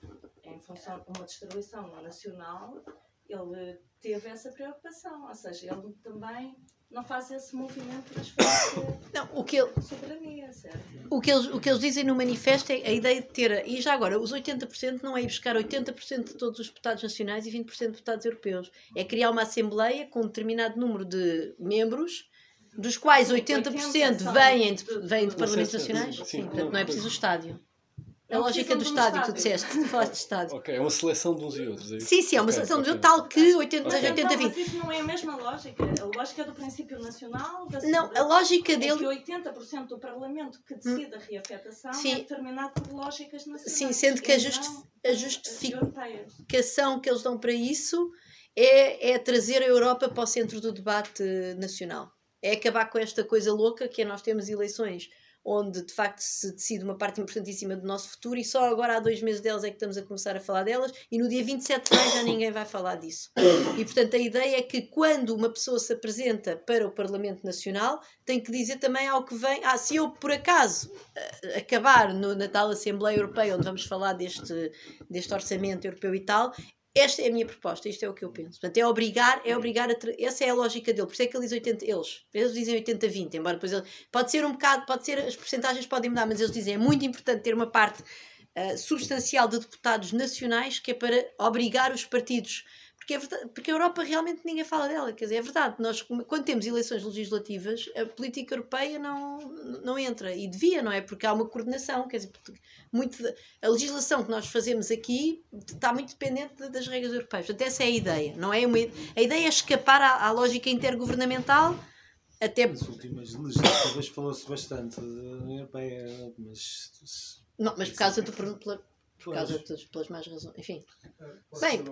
em função de uma distribuição nacional, ele teve essa preocupação, ou seja, ele também não faz esse movimento de transferência não, o que ele, soberania, certo? O que, eles, o que eles dizem no manifesto é a ideia de ter, e já agora, os 80% não é ir buscar 80% de todos os deputados nacionais e 20% de deputados europeus. É criar uma Assembleia com um determinado número de membros, dos quais 80% vêm de, vêm de parlamentos nacionais. Sim, portanto não é preciso o estádio. A lógica do estádio, que tu disseste, tu falaste de estádio. Ok, é uma seleção de uns e outros. É sim, sim, é uma okay, seleção okay. de tal que 80, okay. 80 20. Mas isso não é a mesma lógica. A lógica do princípio nacional. Da não, a lógica é dele. que 80% do Parlamento que decide a reafetação sim. é determinado por lógicas nacionais. Sim, sendo que a, justi a justificação que eles dão para isso é, é trazer a Europa para o centro do debate nacional. É acabar com esta coisa louca que é nós temos eleições onde de facto se decide uma parte importantíssima do nosso futuro e só agora há dois meses delas é que estamos a começar a falar delas e no dia 27 de maio já ninguém vai falar disso. E portanto a ideia é que quando uma pessoa se apresenta para o Parlamento Nacional tem que dizer também ao que vem, ah, se eu por acaso eh, acabar no, na tal Assembleia Europeia onde vamos falar deste, deste orçamento europeu e tal, esta é a minha proposta, isto é o que eu penso. Portanto, é obrigar, é obrigar a. Essa é a lógica dele. Por isso é que ele diz 80, eles, eles dizem 80-20, embora depois ele. Pode ser um bocado, pode ser, as porcentagens podem mudar, mas eles dizem é muito importante ter uma parte uh, substancial de deputados nacionais que é para obrigar os partidos porque, é verdade, porque a Europa realmente ninguém fala dela. Quer dizer, é verdade, nós, quando temos eleições legislativas, a política europeia não, não entra. E devia, não é? Porque há uma coordenação. Quer dizer, muito, a legislação que nós fazemos aqui está muito dependente das regras europeias. Portanto, essa é a ideia. Não é uma, a ideia é escapar à, à lógica intergovernamental. Até... Nas últimas legislativas falou-se bastante da União Europeia, mas. Não, mas por causa do. Por, por causa de, pelas mais razões. Enfim. Bem.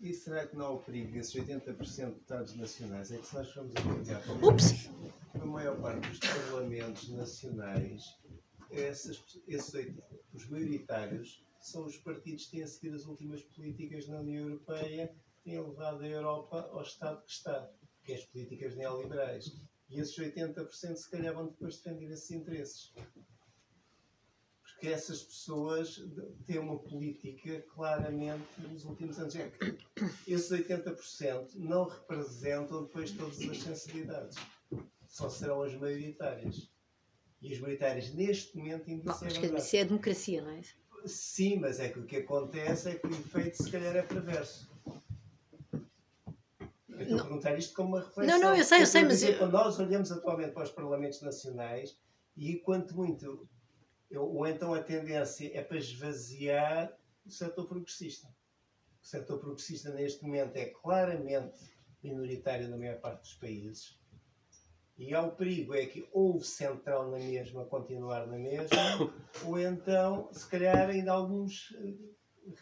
E será que não há o perigo desses 80% de deputados nacionais? É que se nós formos a olhar para a maior parte dos parlamentos nacionais, esses, esses, os maioritários são os partidos que têm seguido as últimas políticas na União Europeia, têm levado a Europa ao estado que está, que é as políticas neoliberais. E esses 80% se calhar vão depois defender esses interesses que essas pessoas têm uma política claramente nos últimos anos. É que esses 80% não representam depois todas as sensibilidades. Só serão as maioritárias. E as maioritárias, neste momento, ainda Mas que isso é a democracia, não é? Sim, mas é que o que acontece é que o efeito, se calhar, é perverso. Eu estou a perguntar isto como uma reflexão. Não, não, eu sei, eu sei, mas. Eu... Quando nós olhamos atualmente para os parlamentos nacionais, e quanto muito ou então a tendência é para esvaziar o setor progressista. O setor progressista neste momento é claramente minoritário na maior parte dos países. E há o perigo é que ou central na mesma continuar na mesma, ou então, se calhar, ainda alguns eh,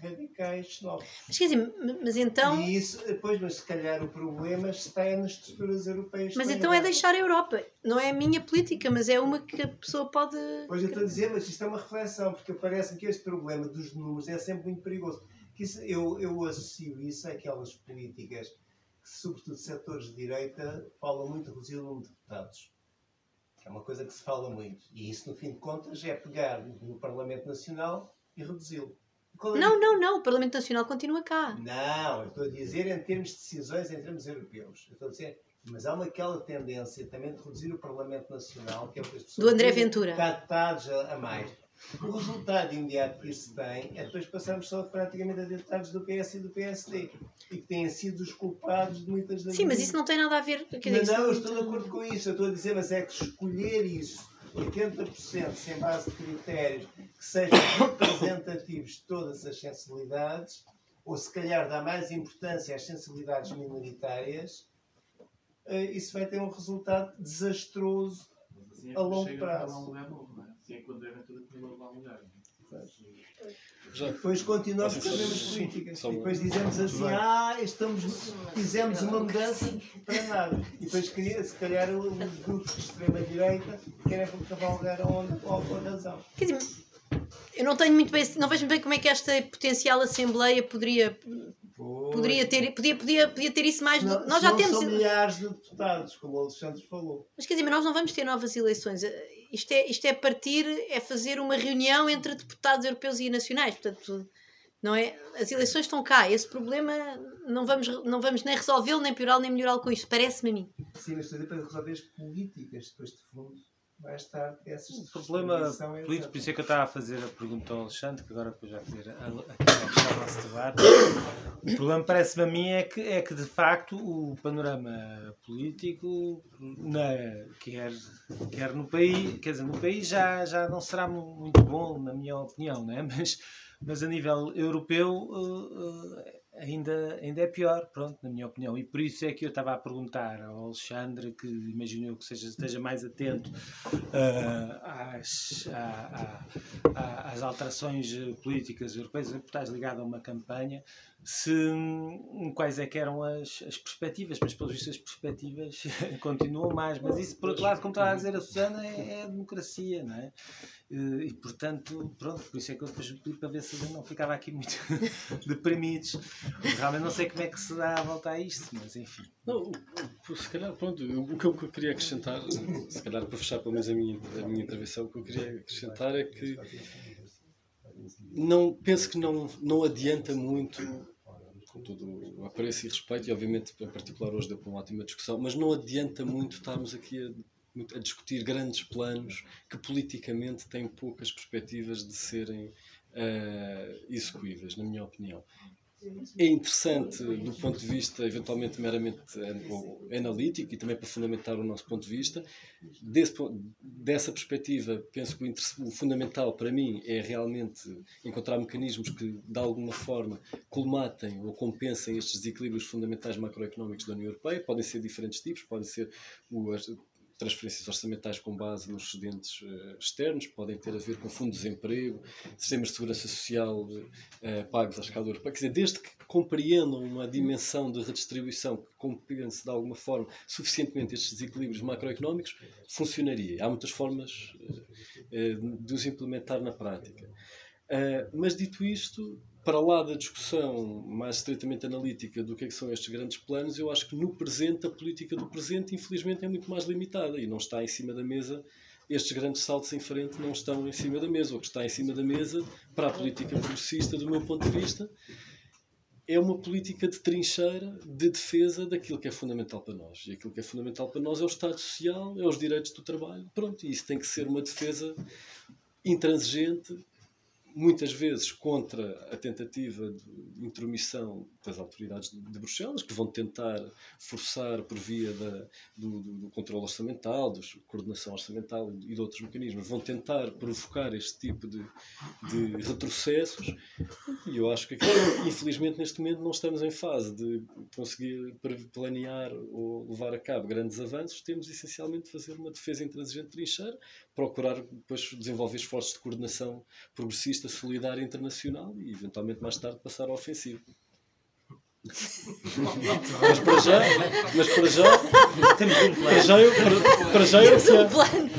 radicais novos. Mas quer dizer, mas então. E isso, depois, mas se calhar o problema está nas estruturas europeias. Mas então é deixar a Europa. Não é a minha política, mas é uma que a pessoa pode. Pois eu estou a dizer, mas isto é uma reflexão, porque parece-me que este problema dos números é sempre muito perigoso. Que isso, eu, eu associo isso àquelas políticas que, sobretudo setores de direita, falam muito reduzir o número de deputados. É uma coisa que se fala muito. E isso, no fim de contas, é pegar no Parlamento Nacional e reduzi-lo. É não, não, não. O Parlamento Nacional continua cá. Não, eu estou a dizer em termos de decisões em termos europeus. Eu estou a dizer, mas há uma aquela tendência também de reduzir o Parlamento Nacional, que é porque as pessoas. Do André Ventura. Deputados a, a mais. O resultado imediato que isso tem é depois passarmos só praticamente a deputados do PS e do PSD e que têm sido os culpados de muitas das Sim, mas isso não tem nada a ver Não, não, eu estou de acordo com isso. Eu estou a dizer, mas é que escolher isso 80% sem base de critérios que sejam representativos de todas as sensibilidades, ou se calhar dá mais importância às sensibilidades minoritárias, eh, isso vai ter um resultado desastroso assim é a longo prazo. A um lugar novo, não é? Assim é quando devem tudo aquilo a um lugar. Depois continuamos com as mesmas políticas. E depois dizemos assim, ah, estamos, fizemos uma mudança para nada. E depois, se calhar, os grupos de extrema-direita querem cavalgar a razão. Quer dizer, eu não tenho muito bem, não vejo muito bem como é que esta potencial Assembleia poderia Poderia ter, podia, podia, podia ter isso mais. Não, nós já temos. São milhares de deputados, como o Alexandre falou. Mas quer dizer, mas nós não vamos ter novas eleições. Isto é, isto é partir, é fazer uma reunião entre deputados europeus e nacionais. Portanto, não é? As eleições estão cá. Esse problema não vamos, não vamos nem resolvê-lo, nem piorá-lo, nem melhorá-lo com isto. Parece-me a mim. Sim, mas para resolver as políticas depois de fundo mais tarde essas O problema político, por isso é que eu estava a fazer a pergunta ao Alexandre, que agora depois vai fazer aqui ao nosso debate. O problema parece-me a mim é que, é que de facto o panorama político na, quer, quer no país, quer dizer, no país já, já não será muito bom, na minha opinião, né? mas, mas a nível europeu uh, uh, ainda, ainda é pior, pronto, na minha opinião. E por isso é que eu estava a perguntar ao Alexandre, que imagino que seja, esteja mais atento uh, às, à, à, às alterações políticas europeias, estás ligado a uma campanha, se, hum, quais é que eram as, as perspectivas, mas pelos vistos as perspectivas continuam mais. Mas isso, por outro lado, como estava a dizer a Susana, é, é a democracia, não é? Eh, e portanto, pronto, por isso é que eu depois pedi para ver se não ficava aqui muito deprimidos. Realmente não sei como é que se dá a volta a isto, mas enfim. Não, se calhar, pronto, o que eu queria acrescentar, se calhar para fechar pelo menos a minha, a minha intervenção, o que eu queria acrescentar é que não, penso que não, não adianta muito com todo o apreço e respeito, e obviamente em particular hoje deu para uma ótima discussão, mas não adianta muito estarmos aqui a a discutir grandes planos que politicamente têm poucas perspectivas de serem uh, na minha opinião. É interessante do ponto de vista, eventualmente, meramente analítico e também para fundamentar o nosso ponto de vista. Desse, dessa perspectiva, penso que o, o fundamental para mim é realmente encontrar mecanismos que, de alguma forma, colmatem ou compensem estes desequilíbrios fundamentais macroeconómicos da União Europeia. Podem ser diferentes tipos, podem ser o, transferências orçamentais com base nos excedentes uh, externos, podem ter a ver com fundos de desemprego, sistemas de segurança social uh, pagos à escala europeia. Quer dizer, desde que compreendam uma dimensão de redistribuição que compense de alguma forma suficientemente estes desequilíbrios macroeconómicos, funcionaria. Há muitas formas uh, de os implementar na prática. mas dito isto, para lá da discussão mais estritamente analítica do que, é que, são estes grandes planos, eu acho que no presente, a política do presente, infelizmente, é muito mais limitada e não está em cima da mesa. Estes grandes saltos em frente não estão em cima da mesa. O que está em cima da mesa, para a política progressista, do meu ponto de vista, é uma política de trincheira, de defesa daquilo que é fundamental para nós. E aquilo que é fundamental para nós é o Estado Social, é os direitos do trabalho. Pronto, e isso tem que ser uma defesa intransigente muitas vezes contra a tentativa de intromissão das autoridades de Bruxelas, que vão tentar forçar por via da, do, do, controle orçamental, da coordenação orçamental e de outros mecanismos, vão tentar provocar este tipo de, de retrocessos. E eu acho que, aqui, infelizmente, neste momento não estamos em fase de conseguir planear ou levar a cabo grandes avanços. Temos essencialmente de fazer uma defesa intransigente de trincheira, procurar depois desenvolver esforços de coordenação progressista, solidária internacional e, eventualmente, mais tarde passar à ofensiva mas para já, mas para já, temos um plano. Para já eu, para, para já eu, um plano.